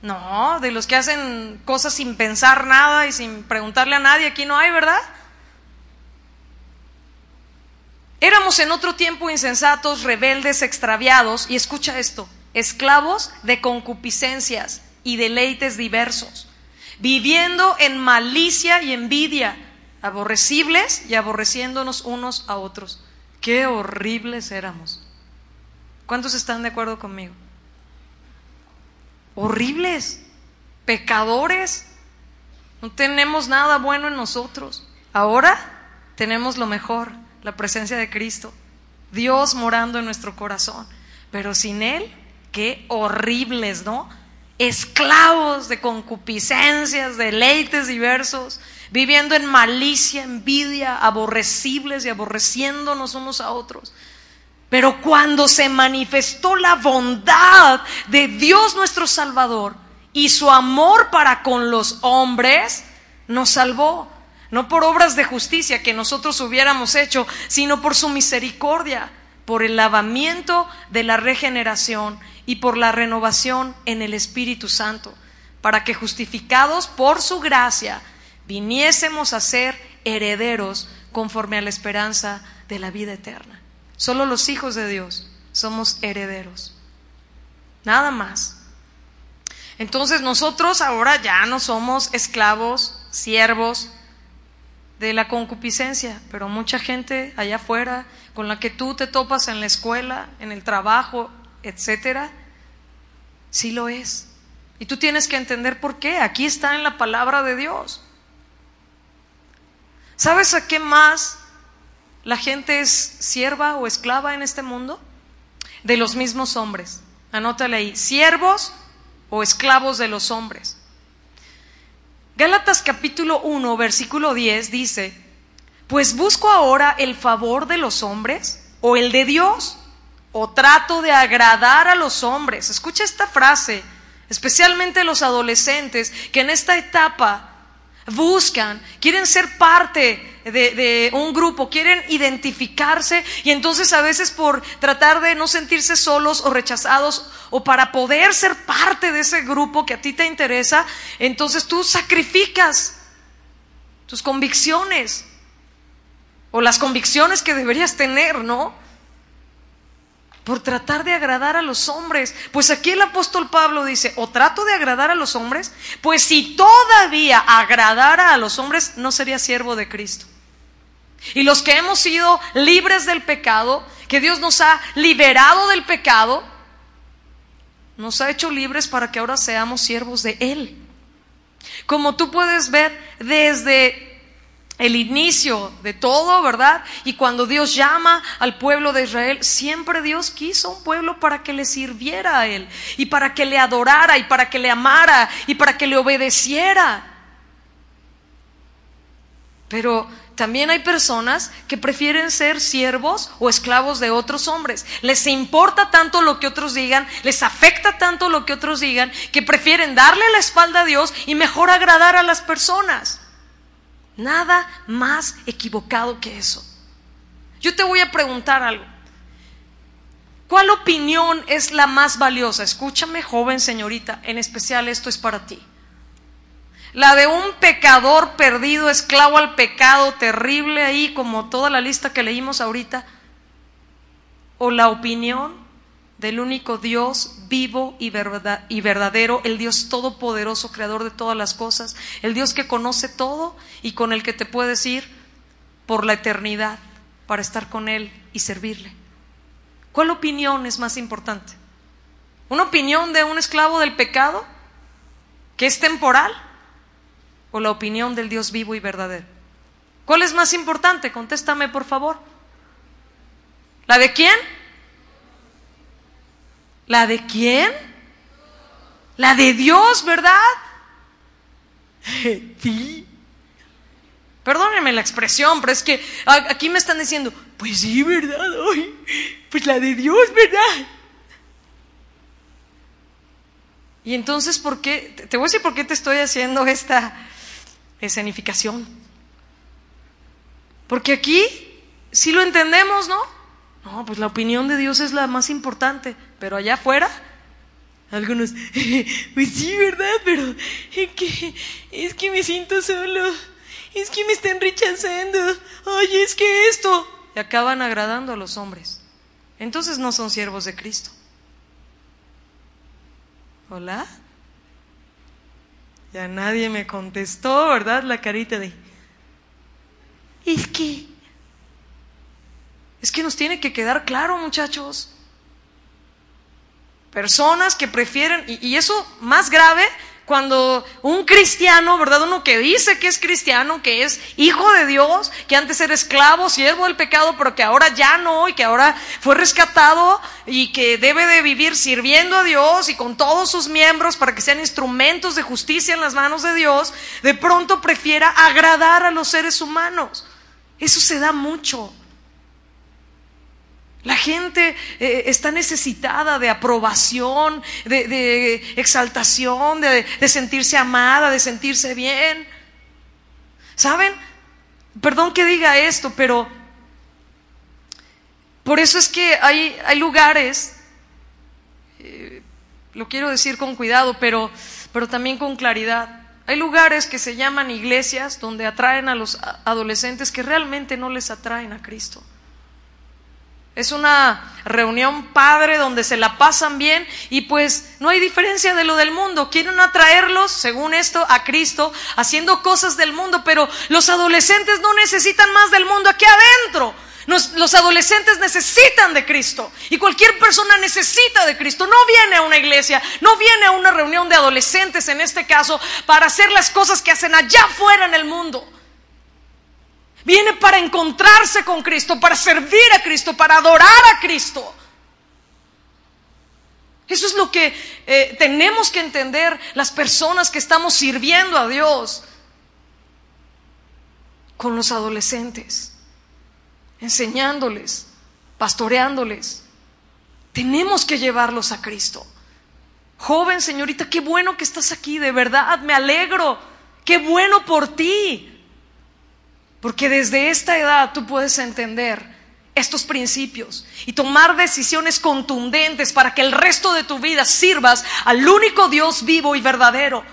No, de los que hacen cosas sin pensar nada y sin preguntarle a nadie, aquí no hay, ¿verdad? Éramos en otro tiempo insensatos, rebeldes, extraviados, y escucha esto, esclavos de concupiscencias y deleites diversos, viviendo en malicia y envidia, aborrecibles y aborreciéndonos unos a otros. Qué horribles éramos. ¿Cuántos están de acuerdo conmigo? Horribles, pecadores, no tenemos nada bueno en nosotros. Ahora tenemos lo mejor la presencia de Cristo, Dios morando en nuestro corazón. Pero sin Él, qué horribles, ¿no? Esclavos de concupiscencias, deleites diversos, viviendo en malicia, envidia, aborrecibles y aborreciéndonos unos a otros. Pero cuando se manifestó la bondad de Dios nuestro Salvador y su amor para con los hombres, nos salvó no por obras de justicia que nosotros hubiéramos hecho, sino por su misericordia, por el lavamiento de la regeneración y por la renovación en el Espíritu Santo, para que justificados por su gracia viniésemos a ser herederos conforme a la esperanza de la vida eterna. Solo los hijos de Dios somos herederos. Nada más. Entonces nosotros ahora ya no somos esclavos, siervos, de la concupiscencia, pero mucha gente allá afuera con la que tú te topas en la escuela, en el trabajo, etcétera, sí lo es. Y tú tienes que entender por qué. Aquí está en la palabra de Dios. ¿Sabes a qué más la gente es sierva o esclava en este mundo? De los mismos hombres. Anótale ahí, siervos o esclavos de los hombres. Gálatas capítulo 1, versículo 10 dice, pues busco ahora el favor de los hombres o el de Dios, o trato de agradar a los hombres. Escucha esta frase, especialmente los adolescentes que en esta etapa buscan, quieren ser parte de, un grupo, quieren identificarse y entonces a veces por tratar de no sentirse solos o rechazados o para poder ser parte de ese grupo que a ti te interesa, entonces tú sacrificas tus convicciones o las convicciones que deberías tener, ¿no? Por tratar de agradar a los hombres. Pues aquí el apóstol Pablo dice, o trato de agradar a los hombres, pues si todavía agradara a los hombres, no sería siervo de Cristo. Y los que hemos sido libres del pecado, que Dios nos ha liberado del pecado, nos ha hecho libres para que ahora seamos siervos de Él. Como tú puedes ver desde el inicio de todo, ¿verdad? Y cuando Dios llama al pueblo de Israel, siempre Dios quiso un pueblo para que le sirviera a Él, y para que le adorara, y para que le amara, y para que le obedeciera. Pero también hay personas que prefieren ser siervos o esclavos de otros hombres. Les importa tanto lo que otros digan, les afecta tanto lo que otros digan, que prefieren darle la espalda a Dios y mejor agradar a las personas. Nada más equivocado que eso. Yo te voy a preguntar algo. ¿Cuál opinión es la más valiosa? Escúchame, joven señorita, en especial esto es para ti la de un pecador perdido, esclavo al pecado, terrible ahí, como toda la lista que leímos ahorita, o la opinión del único Dios vivo y, verdadero, el Dios todopoderoso, creador de todas las cosas, el Dios que conoce todo y con el que te puedes ir por la eternidad para estar con Él y servirle. ¿Cuál opinión es más importante? ¿Una opinión de un esclavo del pecado que es temporal? o la opinión del Dios vivo y verdadero? ¿Cuál es más importante? Contéstame, por favor. ¿La de quién? ¿La de quién? La de Dios, ¿verdad? Sí. Perdónenme la expresión, pero es que aquí me están diciendo, pues sí, ¿verdad? pues la de Dios, ¿verdad? Y entonces, ¿por qué? Te voy a decir por qué te estoy haciendo esta, escenificación. Porque aquí si lo entendemos, ¿no? No, pues la opinión de Dios es la más importante, pero allá afuera, algunos, pues sí, ¿verdad? Pero es que, es que me siento solo, es que me están rechazando, ay, es que esto, y acaban agradando a los hombres. Entonces no son siervos de Cristo. ¿Hola? Ya nadie me contestó, ¿verdad? La carita de... Es que... Es que nos tiene que quedar claro, muchachos. Personas que prefieren, y, eso más grave cuando un cristiano, ¿verdad? Uno que dice que es cristiano, que es hijo de Dios, que antes era esclavo, siervo del pecado, pero que ahora ya no y que ahora fue rescatado y que debe de vivir sirviendo a Dios y con todos sus miembros para que sean instrumentos de justicia en las manos de Dios, de pronto prefiera agradar a los seres humanos. Eso se da mucho. La gente eh, está necesitada de aprobación, de, exaltación, de, sentirse amada, de sentirse bien. ¿Saben? Perdón que diga esto, pero por eso es que hay, hay lugares, eh, lo quiero decir con cuidado, pero, pero también con claridad. Hay lugares que se llaman iglesias donde atraen a los adolescentes que realmente no les atraen a Cristo. Es una reunión padre donde se la pasan bien y pues no hay diferencia de lo del mundo. Quieren atraerlos, según esto, a Cristo, haciendo cosas del mundo, pero los adolescentes no necesitan más del mundo aquí adentro. los adolescentes necesitan de Cristo y cualquier persona necesita de Cristo. No viene a una iglesia, no viene a una reunión de adolescentes en este caso para hacer las cosas que hacen allá afuera en el mundo. Viene para encontrarse con Cristo, para servir a Cristo, para adorar a Cristo. Eso es lo que eh, tenemos que entender las personas que estamos sirviendo a Dios con los adolescentes, enseñándoles, pastoreándoles. Tenemos que llevarlos a Cristo. Joven señorita, qué bueno que estás aquí, de verdad, me alegro Qué bueno por ti. Porque desde esta edad tú puedes entender estos principios y tomar decisiones contundentes para que el resto de tu vida sirvas al único Dios vivo y verdadero.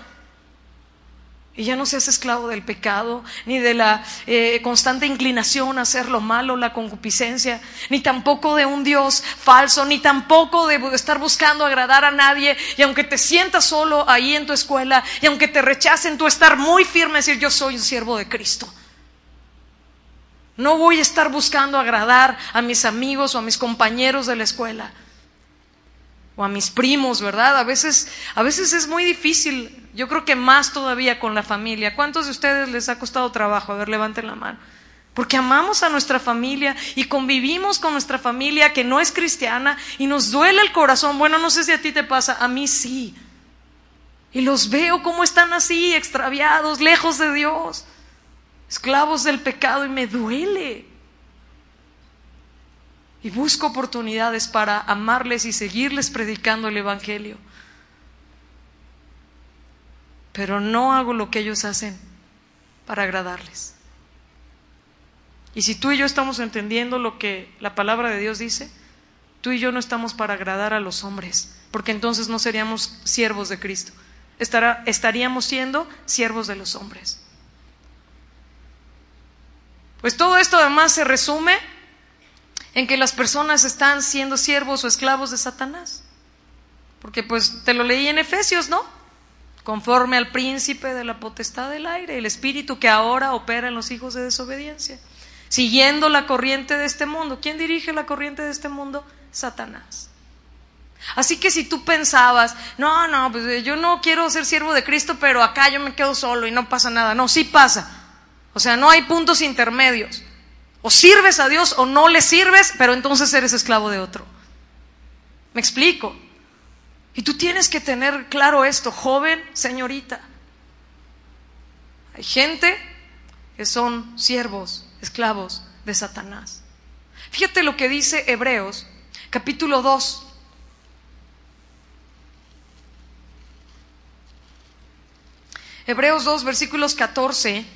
Y ya no seas esclavo del pecado, ni de la eh, constante inclinación a hacer lo malo, la concupiscencia, ni tampoco de un Dios falso, ni tampoco de estar buscando agradar a nadie. Y aunque te sientas solo ahí en tu escuela, y aunque te rechacen, tú estar muy firme y decir, yo soy un siervo de Cristo. No voy a estar buscando agradar a mis amigos o a mis compañeros de la escuela o a mis primos, ¿verdad? A veces, a veces es muy difícil. Yo creo que más todavía con la familia. ¿Cuántos de ustedes les ha costado trabajo? A ver, levanten la mano. Porque amamos a nuestra familia y convivimos con nuestra familia que no es cristiana y nos duele el corazón. Bueno, no sé si a ti te pasa, a mí sí. Y los veo como están así, extraviados, lejos de Dios esclavos del pecado y me duele. Y busco oportunidades para amarles y seguirles predicando el Evangelio. Pero no hago lo que ellos hacen para agradarles. Y si tú y yo estamos entendiendo lo que la palabra de Dios dice, tú y yo no estamos para agradar a los hombres, porque entonces no seríamos siervos de Cristo. estaríamos siendo siervos de los hombres. Pues todo esto además se resume en que las personas están siendo siervos o esclavos de Satanás. Porque pues te lo leí en Efesios, ¿no? Conforme al príncipe de la potestad del aire, el espíritu que ahora opera en los hijos de desobediencia. Siguiendo la corriente de este mundo. ¿Quién dirige la corriente de este mundo? Satanás. Así que si tú pensabas, no, no, pues yo no quiero ser siervo de Cristo, pero acá yo me quedo solo y no pasa nada. No, sí pasa. O sea, no hay puntos intermedios. O sirves a Dios o no le sirves, pero entonces eres esclavo de otro. ¿Me explico? Y tú tienes que tener claro esto, joven, señorita. Hay gente que son siervos, esclavos de Satanás. Fíjate lo que dice Hebreos, capítulo 2. Hebreos 2, versículos 14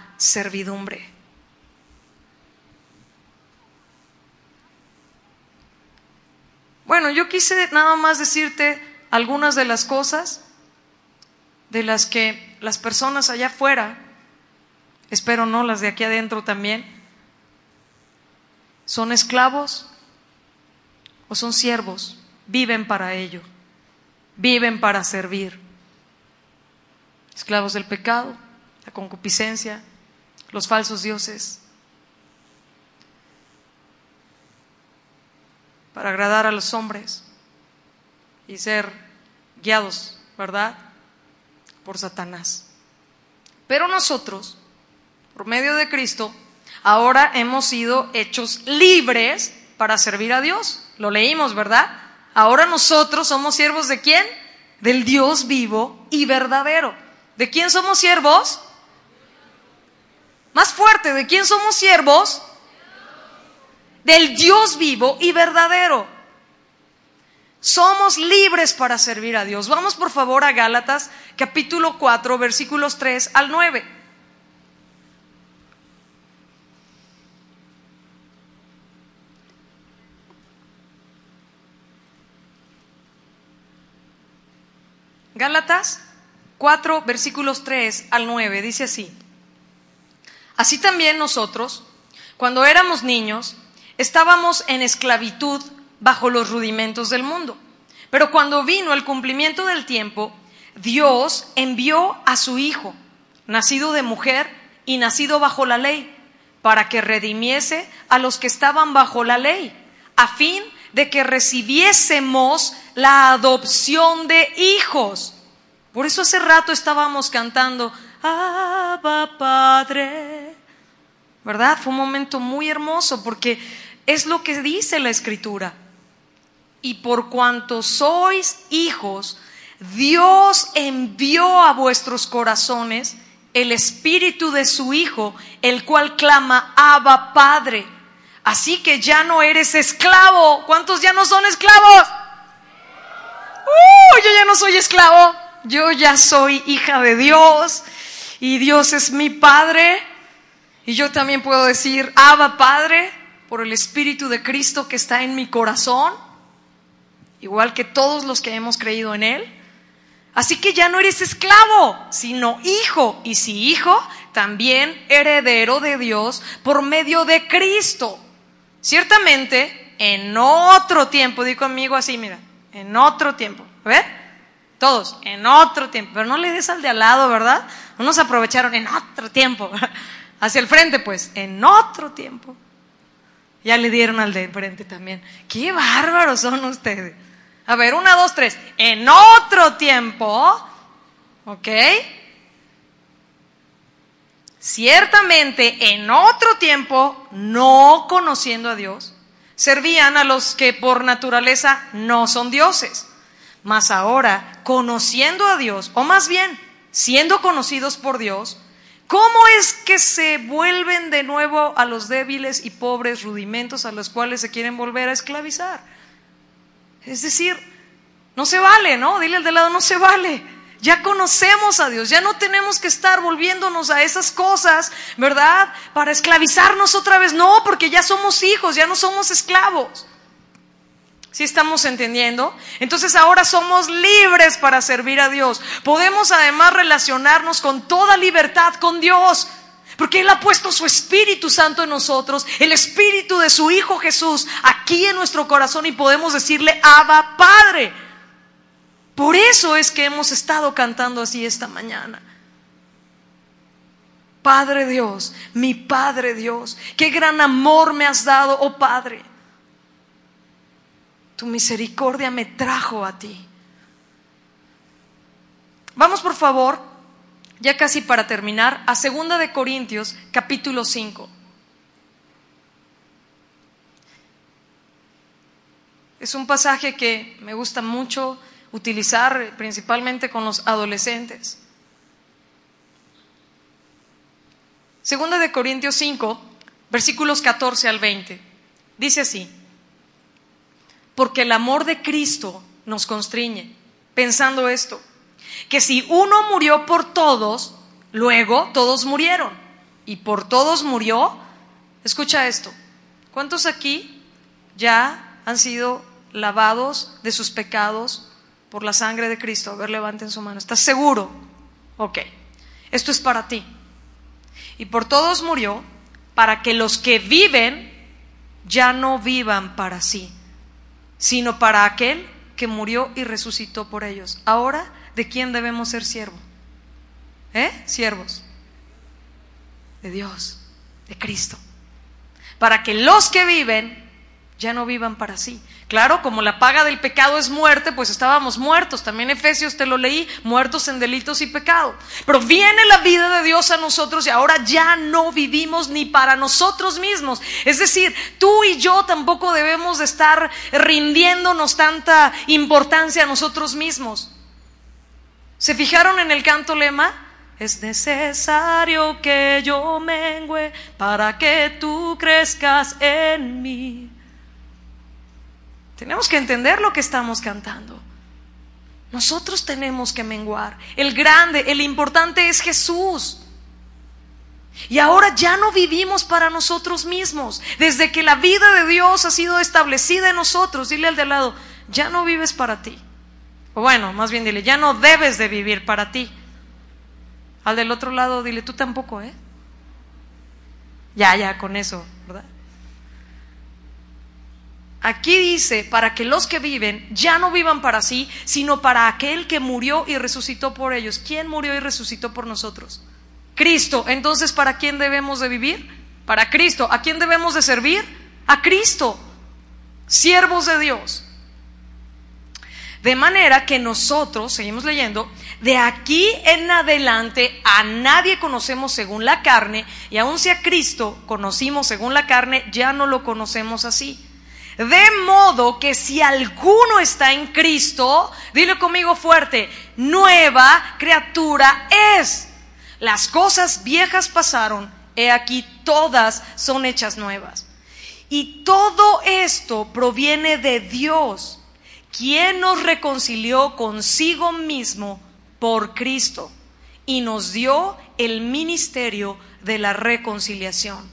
servidumbre. Bueno, yo quise nada más decirte algunas de las cosas de las que las personas allá afuera, espero no las de aquí adentro también, son esclavos o son siervos, viven para ello, viven para servir. Esclavos del pecado, la concupiscencia, los falsos dioses, para agradar a los hombres y ser guiados, ¿verdad? Por Satanás. Pero nosotros, por medio de Cristo, ahora hemos sido hechos libres para servir a Dios. Lo leímos, ¿verdad? Ahora nosotros somos siervos de quién? Del Dios vivo y verdadero. ¿De quién somos siervos? Más fuerte, ¿de quién somos siervos? Del Dios vivo y verdadero. Somos libres para servir a Dios. Vamos por favor a Gálatas capítulo 4 versículos 3 al 9. Gálatas 4 versículos 3 al 9 dice así. Así también nosotros, cuando éramos niños, estábamos en esclavitud bajo los rudimentos del mundo. Pero cuando vino el cumplimiento del tiempo, Dios envió a su Hijo, nacido de mujer y nacido bajo la ley, para que redimiese a los que estaban bajo la ley, a fin de que recibiésemos la adopción de hijos. Por eso hace rato estábamos cantando, Abba Padre. ¿Verdad? Fue un momento muy hermoso porque es lo que dice la Escritura. Y por cuanto sois hijos, Dios envió a vuestros corazones el espíritu de su Hijo, el cual clama, Abba Padre. Así que ya no eres esclavo. ¿Cuántos ya no son esclavos? ¡Uh! Yo ya no soy esclavo. Yo ya soy hija de Dios. Y Dios es mi Padre. Y yo también puedo decir, Abba Padre, por el Espíritu de Cristo que está en mi corazón. Igual que todos los que hemos creído en Él. Así que ya no eres esclavo, sino hijo. Y si hijo, también heredero de Dios por medio de Cristo. Ciertamente, en otro tiempo, di conmigo así, mira, en otro tiempo. ¿Ver? Todos, en otro tiempo. Pero no le des al de al lado, ¿verdad? Unos aprovecharon en otro tiempo. [LAUGHS] Hacia el frente, pues, en otro tiempo. Ya le dieron al de frente también. Qué bárbaros son ustedes. A ver, una, dos, tres. En otro tiempo, ¿ok? Ciertamente, en otro tiempo, no conociendo a Dios, servían a los que por naturaleza no son dioses. Mas ahora, conociendo a Dios, o más bien, siendo conocidos por Dios, ¿cómo es que se vuelven de nuevo a los débiles y pobres rudimentos a los cuales se quieren volver a esclavizar? Es decir, no se vale, ¿no? Dile al de lado, no se vale. Ya conocemos a Dios, ya no tenemos que estar volviéndonos a esas cosas, ¿verdad? Para esclavizarnos otra vez. No, porque ya somos hijos, ya no somos esclavos. ¿Sí estamos entendiendo? Entonces ahora somos libres para servir a Dios. Podemos además relacionarnos con toda libertad con Dios. Porque Él ha puesto su Espíritu Santo en nosotros, el Espíritu de su Hijo Jesús aquí en nuestro corazón y podemos decirle, Abba Padre. Por eso es que hemos estado cantando así esta mañana. Padre Dios, mi Padre Dios, qué gran amor me has dado, oh Padre. Tu misericordia me trajo a ti. Vamos por favor ya casi para terminar, a Segunda de Corintios, capítulo 5. Es un pasaje que me gusta mucho utilizar principalmente con los adolescentes. Segunda de Corintios 5, versículos 14 al 20. Dice así, porque el amor de Cristo nos constriñe, pensando esto que si uno murió por todos, luego todos murieron. Y por todos murió. Escucha esto. ¿Cuántos aquí ya han sido lavados de sus pecados por la sangre de Cristo? A ver, levanten su mano. ¿Estás seguro? Ok. Esto es para ti. Y por todos murió para que los que viven ya no vivan para sí, sino para aquel que murió y resucitó por ellos. Ahora ¿de quién debemos ser siervos? ¿Eh? Siervos. De Dios, de Cristo. Para que los que viven ya no vivan para sí. Claro, como la paga del pecado es muerte, pues estábamos muertos. También Efesios te lo leí, muertos en delitos y pecado. Pero viene la vida de Dios a nosotros y ahora ya no vivimos ni para nosotros mismos. Es decir, tú y yo tampoco debemos de estar rindiéndonos tanta importancia a nosotros mismos. ¿Se fijaron en el canto lema? Es necesario que yo mengüe para que tú crezcas en mí. Tenemos que entender lo que estamos cantando. Nosotros tenemos que menguar. El grande, el importante es Jesús. Y ahora ya no vivimos para nosotros mismos. Desde que la vida de Dios ha sido establecida en nosotros, dile al de lado, ya no vives para ti. O bueno, más bien dile, ya no debes de vivir para ti. Al del otro lado, dile, tú tampoco, ¿eh? Ya, ya, con eso, ¿verdad? Aquí dice, para que los que viven ya no vivan para sí, sino para aquel que murió y resucitó por ellos. ¿Quién murió y resucitó por nosotros? Cristo. Entonces, ¿para quién debemos de vivir? Para Cristo. ¿A quién debemos de servir? A Cristo. Siervos de Dios. De manera que nosotros, seguimos leyendo, de aquí en adelante a nadie conocemos según la carne, y aun si a Cristo conocimos según la carne, ya no lo conocemos así. De modo que si alguno está en Cristo, dile conmigo fuerte, nueva criatura es. Las cosas viejas pasaron, he aquí todas son hechas nuevas. Y todo esto proviene de Dios quien nos reconcilió consigo mismo por Cristo y nos dio el ministerio de la reconciliación.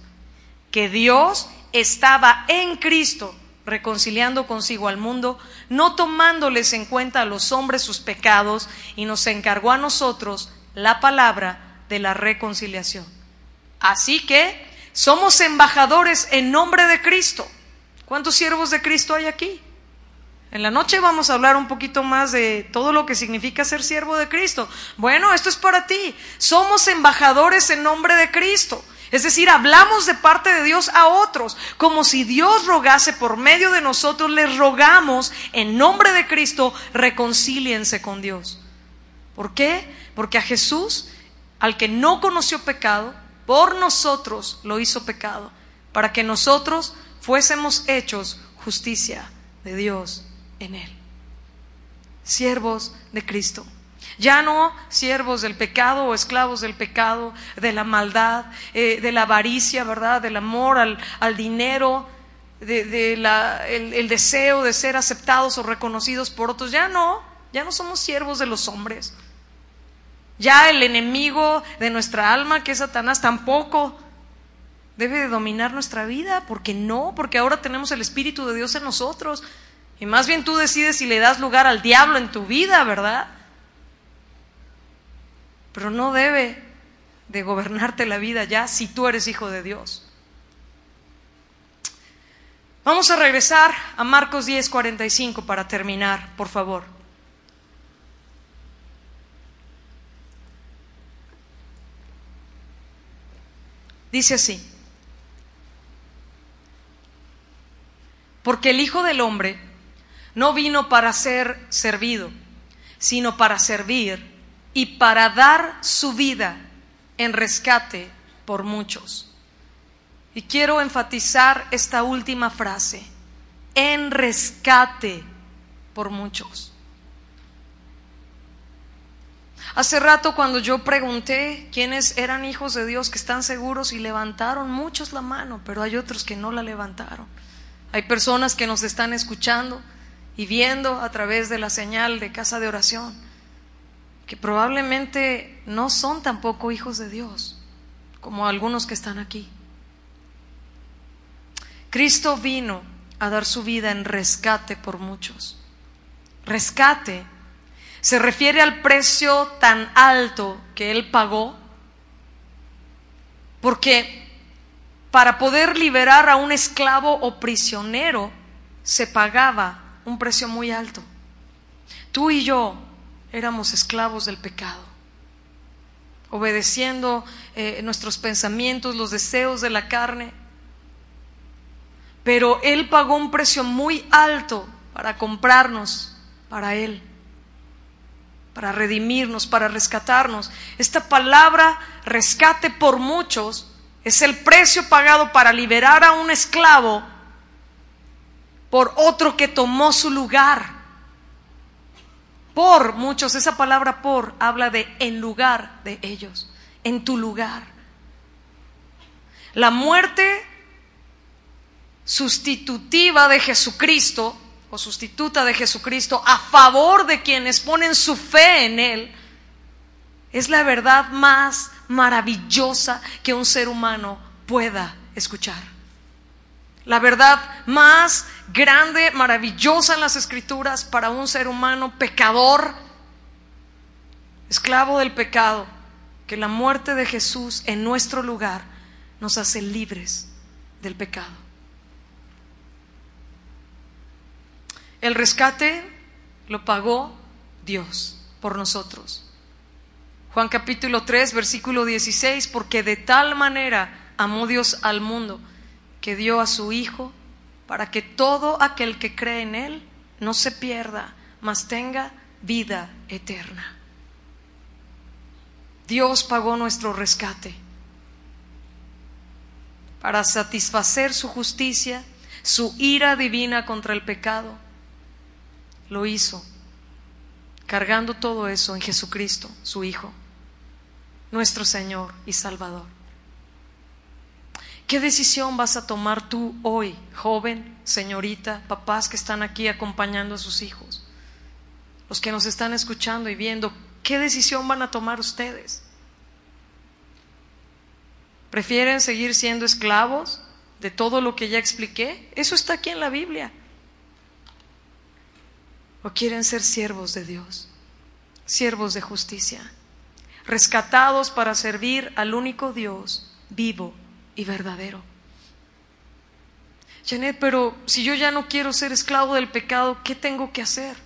Que Dios estaba en Cristo reconciliando consigo al mundo, no tomándoles en cuenta a los hombres sus pecados, y nos encargó a nosotros la palabra de la reconciliación. Así que somos embajadores en nombre de Cristo. ¿Cuántos siervos de Cristo hay aquí? En la noche vamos a hablar un poquito más de todo lo que significa ser siervo de Cristo. Bueno, esto es para ti. Somos embajadores en nombre de Cristo. Es decir, hablamos de parte de Dios a otros, como si Dios rogase por medio de nosotros, les rogamos en nombre de Cristo, reconcíliense con Dios. ¿Por qué? Porque a Jesús, al que no conoció pecado, por nosotros lo hizo pecado, para que nosotros fuésemos hechos justicia de Dios en Él. Siervos de Cristo. Ya no siervos del pecado o esclavos del pecado, de la maldad, eh, de la avaricia, ¿verdad? Del amor al, dinero, de, el, deseo de ser aceptados o reconocidos por otros. Ya no, ya no somos siervos de los hombres. Ya el enemigo de nuestra alma, que es Satanás, tampoco debe de dominar nuestra vida, porque no, porque ahora tenemos el Espíritu de Dios en nosotros. Y más bien tú decides si le das lugar al diablo en tu vida, ¿verdad? Pero no debe de gobernarte la vida ya si tú eres hijo de Dios. Vamos a regresar a Marcos 10, 45 para terminar, por favor. Dice así, porque el Hijo del Hombre no vino para ser servido, sino para servir y para dar su vida en rescate por muchos. Y quiero enfatizar esta última frase, en rescate por muchos. Hace rato cuando yo pregunté quiénes eran hijos de Dios que están seguros y levantaron muchos la mano, pero hay otros que no la levantaron. Hay personas que nos están escuchando y viendo a través de la señal de casa de oración, que probablemente no son tampoco hijos de Dios, como algunos que están aquí. Cristo vino a dar su vida en rescate por muchos. Rescate se refiere al precio tan alto que Él pagó, porque para poder liberar a un esclavo o prisionero se pagaba un precio muy alto. Tú y yo éramos esclavos del pecado, obedeciendo eh, nuestros pensamientos, los deseos de la carne. Pero Él pagó un precio muy alto para comprarnos para Él, para redimirnos, para rescatarnos. Esta palabra rescate por muchos es el precio pagado para liberar a un esclavo por otro que tomó su lugar. Por muchos, esa palabra por habla de en lugar de ellos, en tu lugar. La muerte sustitutiva de Jesucristo o sustituta de Jesucristo a favor de quienes ponen su fe en Él es la verdad más maravillosa que un ser humano pueda escuchar la verdad más grande, maravillosa en las escrituras para un ser humano pecador, esclavo del pecado, que la muerte de Jesús en nuestro lugar nos hace libres del pecado. El rescate lo pagó Dios por nosotros. Juan capítulo 3, versículo 16, porque de tal manera amó Dios al mundo que dio a su Hijo para que todo aquel que cree en Él no se pierda, mas tenga vida eterna. Dios pagó nuestro rescate para satisfacer su justicia, su ira divina contra el pecado. Lo hizo, cargando todo eso en Jesucristo, su Hijo, nuestro Señor y Salvador. ¿Qué decisión vas a tomar tú hoy, joven, señorita, papás que están aquí acompañando a sus hijos? Los que nos están escuchando y viendo, ¿qué decisión van a tomar ustedes? ¿Prefieren seguir siendo esclavos de todo lo que ya expliqué? Eso está aquí en la Biblia. ¿O quieren ser siervos de Dios? Siervos de justicia, rescatados para servir al único Dios vivo y verdadero. Janet, pero si yo ya no quiero ser esclavo del pecado, ¿qué tengo que hacer?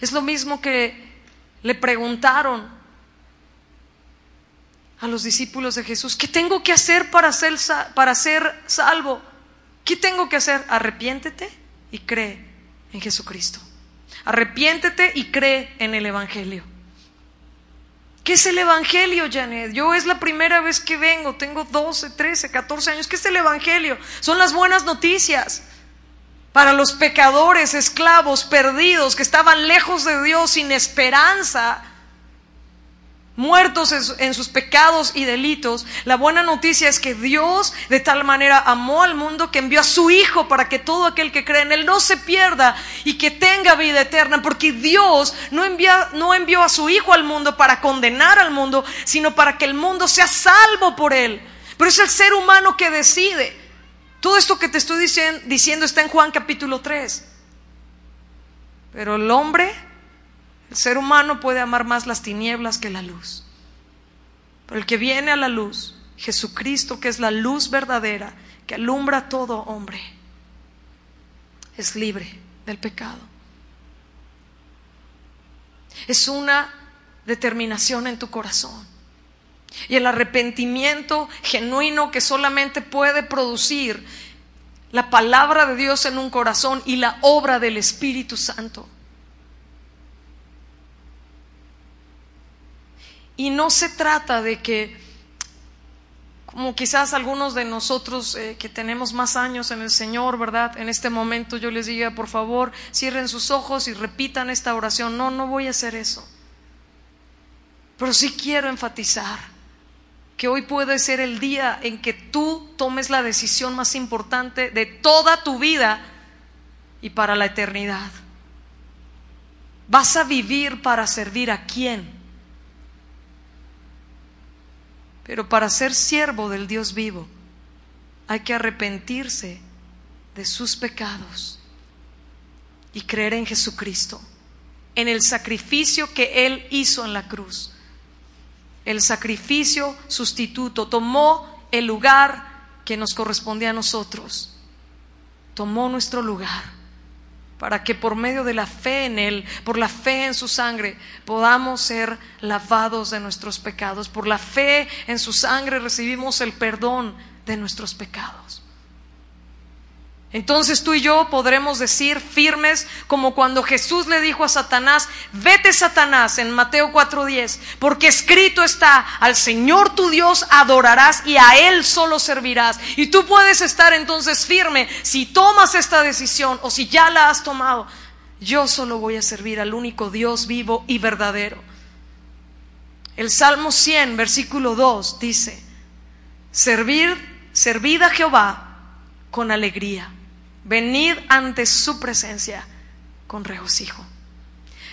Es lo mismo que le preguntaron a los discípulos de Jesús, ¿qué tengo que hacer para ser, para ser salvo? ¿Qué tengo que hacer? Arrepiéntete y cree en Jesucristo. Arrepiéntete y cree en el Evangelio. ¿Qué es el Evangelio, Janet? Yo es la primera vez que vengo, tengo 12, 13, 14 años. ¿Qué es el Evangelio? Son las buenas noticias para los pecadores, esclavos, perdidos, que estaban lejos de Dios, sin esperanza muertos en sus pecados y delitos, la buena noticia es que Dios de tal manera amó al mundo que envió a su Hijo para que todo aquel que cree en Él no se pierda y que tenga vida eterna, porque Dios no, envió a su Hijo al mundo para condenar al mundo, sino para que el mundo sea salvo por Él. Pero es el ser humano que decide. Todo esto que te estoy diciendo está en Juan capítulo 3. Pero el hombre el ser humano puede amar más las tinieblas que la luz. Pero el que viene a la luz, Jesucristo, que es la luz verdadera, que alumbra a todo hombre, es libre del pecado. Es una determinación en tu corazón. Y el arrepentimiento genuino que solamente puede producir la palabra de Dios en un corazón y la obra del Espíritu Santo. Y no se trata de que, como quizás algunos de nosotros eh, que tenemos más años en el Señor, ¿verdad? En este momento yo les diga, por favor, cierren sus ojos y repitan esta oración. No, no voy a hacer eso. Pero sí quiero enfatizar que hoy puede ser el día en que tú tomes la decisión más importante de toda tu vida y para la eternidad. ¿Vas a vivir para servir a quién? Pero para ser siervo del Dios vivo hay que arrepentirse de sus pecados y creer en Jesucristo, en el sacrificio que Él hizo en la cruz. El sacrificio sustituto tomó el lugar que nos correspondía a nosotros, tomó nuestro lugar para que por medio de la fe en Él, por la fe en su sangre, podamos ser lavados de nuestros pecados. Por la fe en su sangre recibimos el perdón de nuestros pecados. Entonces tú y yo podremos decir firmes como cuando Jesús le dijo a Satanás, vete Satanás en Mateo 4:10, porque escrito está, al Señor tu Dios adorarás y a Él solo servirás. Y tú puedes estar entonces firme si tomas esta decisión o si ya la has tomado. Yo solo voy a servir al único Dios vivo y verdadero. El Salmo 100, versículo 2 dice, servir, servid a Jehová con alegría Venid ante su presencia con regocijo.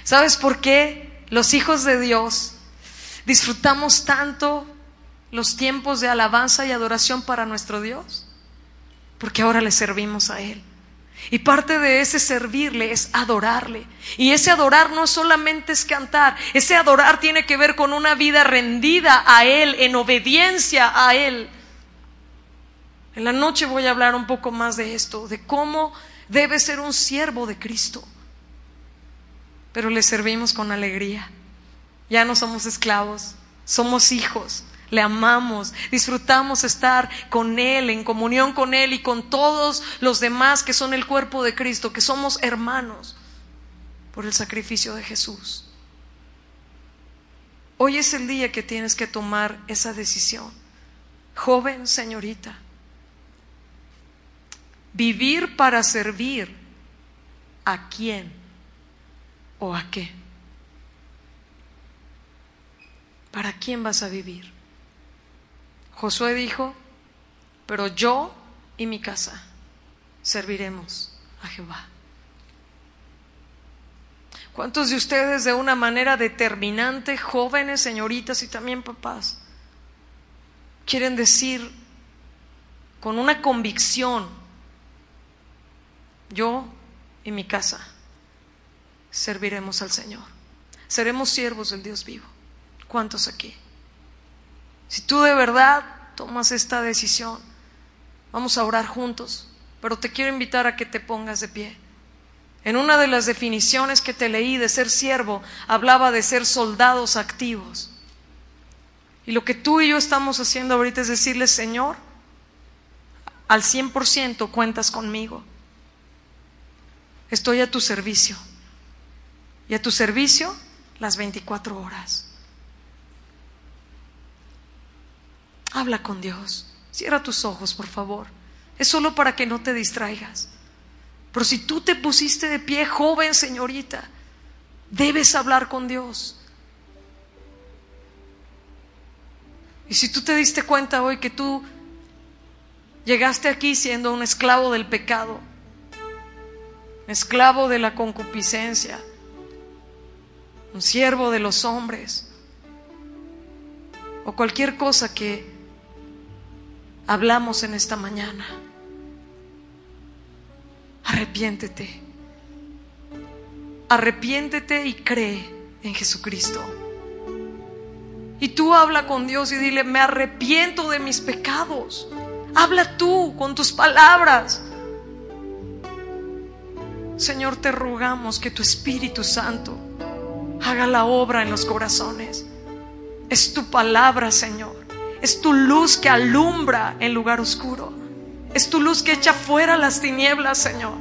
¿Sabes por qué los hijos de Dios disfrutamos tanto los tiempos de alabanza y adoración para nuestro Dios? Porque ahora le servimos a Él. Y parte de ese servirle es adorarle. Y ese adorar no solamente es cantar, ese adorar tiene que ver con una vida rendida a Él, en obediencia a Él. En la noche voy a hablar un poco más de esto, de cómo debe ser un siervo de Cristo. Pero le servimos con alegría. Ya no somos esclavos, somos hijos, le amamos, disfrutamos estar con Él, en comunión con Él y con todos los demás que son el cuerpo de Cristo, que somos hermanos. por el sacrificio de Jesús. Hoy es el día que tienes que tomar esa decisión. Joven señorita, vivir para servir a quién o a qué. ¿Para quién vas a vivir? Josué dijo, pero yo y mi casa serviremos a Jehová. ¿Cuántos de ustedes de una manera determinante, jóvenes, señoritas y también papás, quieren decir con una convicción, yo y mi casa serviremos al Señor, seremos siervos del Dios vivo? ¿Cuántos aquí? Si tú de verdad tomas esta decisión, vamos a orar juntos, pero te quiero invitar a que te pongas de pie. En una de las definiciones que te leí de ser siervo, hablaba de ser soldados activos. Y lo que tú y yo estamos haciendo ahorita es decirle, Señor, al 100% cuentas conmigo. Estoy a tu servicio. Y a tu servicio las 24 horas. Habla con Dios. Cierra tus ojos, por favor. Es solo para que no te distraigas. Pero si tú te pusiste de pie, joven señorita, debes hablar con Dios. Y si tú te diste cuenta hoy que tú llegaste aquí siendo un esclavo del pecado, esclavo de la concupiscencia, un siervo de los hombres, o cualquier cosa que hablamos en esta mañana. Arrepiéntete. Arrepiéntete y cree en Jesucristo. Y tú habla con Dios y dile, me arrepiento de mis pecados. Habla tú con tus palabras. Señor, te rogamos que tu Espíritu Santo haga la obra en los corazones. Es tu palabra, Señor. Es tu luz que alumbra en lugar oscuro. Es tu luz que echa fuera las tinieblas, Señor.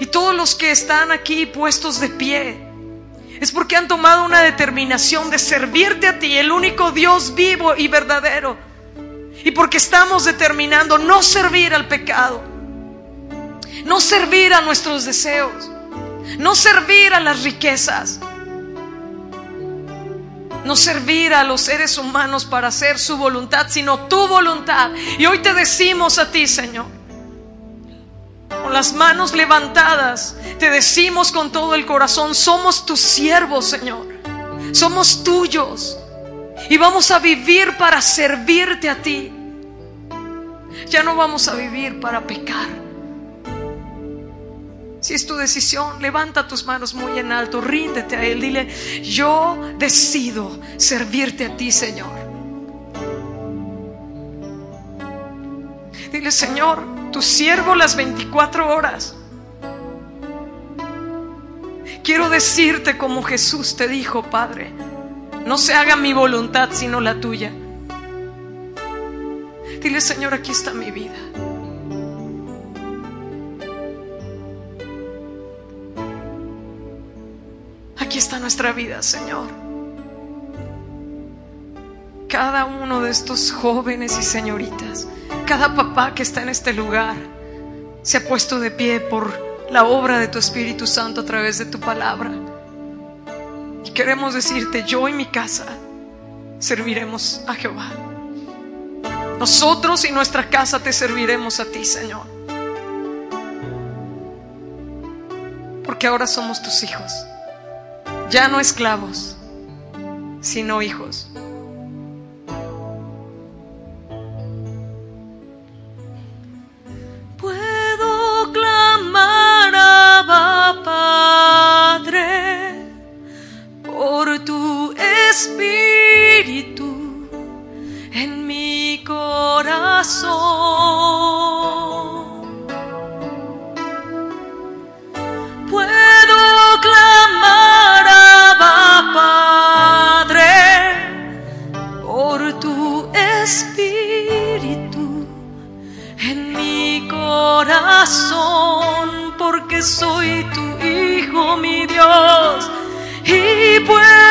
Y todos los que están aquí puestos de pie, es porque han tomado una determinación de servirte a ti, el único Dios vivo y verdadero. Y porque estamos determinando no servir al pecado, no servir a nuestros deseos, no servir a las riquezas, no servir a los seres humanos para hacer su voluntad, sino tu voluntad. Y hoy te decimos a ti, Señor, con las manos levantadas, te decimos con todo el corazón, somos tus siervos, Señor. Somos tuyos. Y vamos a vivir para servirte a ti. Ya no vamos a vivir para pecar. Si es tu decisión, levanta tus manos muy en alto, ríndete a Él, dile, yo decido servirte a ti, Señor. Dile, Señor, tu siervo las 24 horas. Quiero decirte como Jesús te dijo, Padre, no se haga mi voluntad sino la tuya. Dile, Señor, aquí está mi vida. Nuestra vida, Señor. Cada uno de estos jóvenes y señoritas, cada papá que está en este lugar, se ha puesto de pie por la obra de tu Espíritu Santo a través de tu palabra. Y queremos decirte, yo y mi casa serviremos a Jehová. Nosotros y nuestra casa te serviremos a ti, Señor. Porque ahora somos tus hijos ya no esclavos, sino hijos. puedo.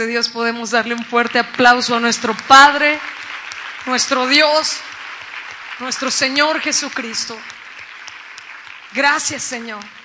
de Dios podemos darle un fuerte aplauso a nuestro Padre, nuestro Dios, nuestro Señor Jesucristo. Gracias, Señor.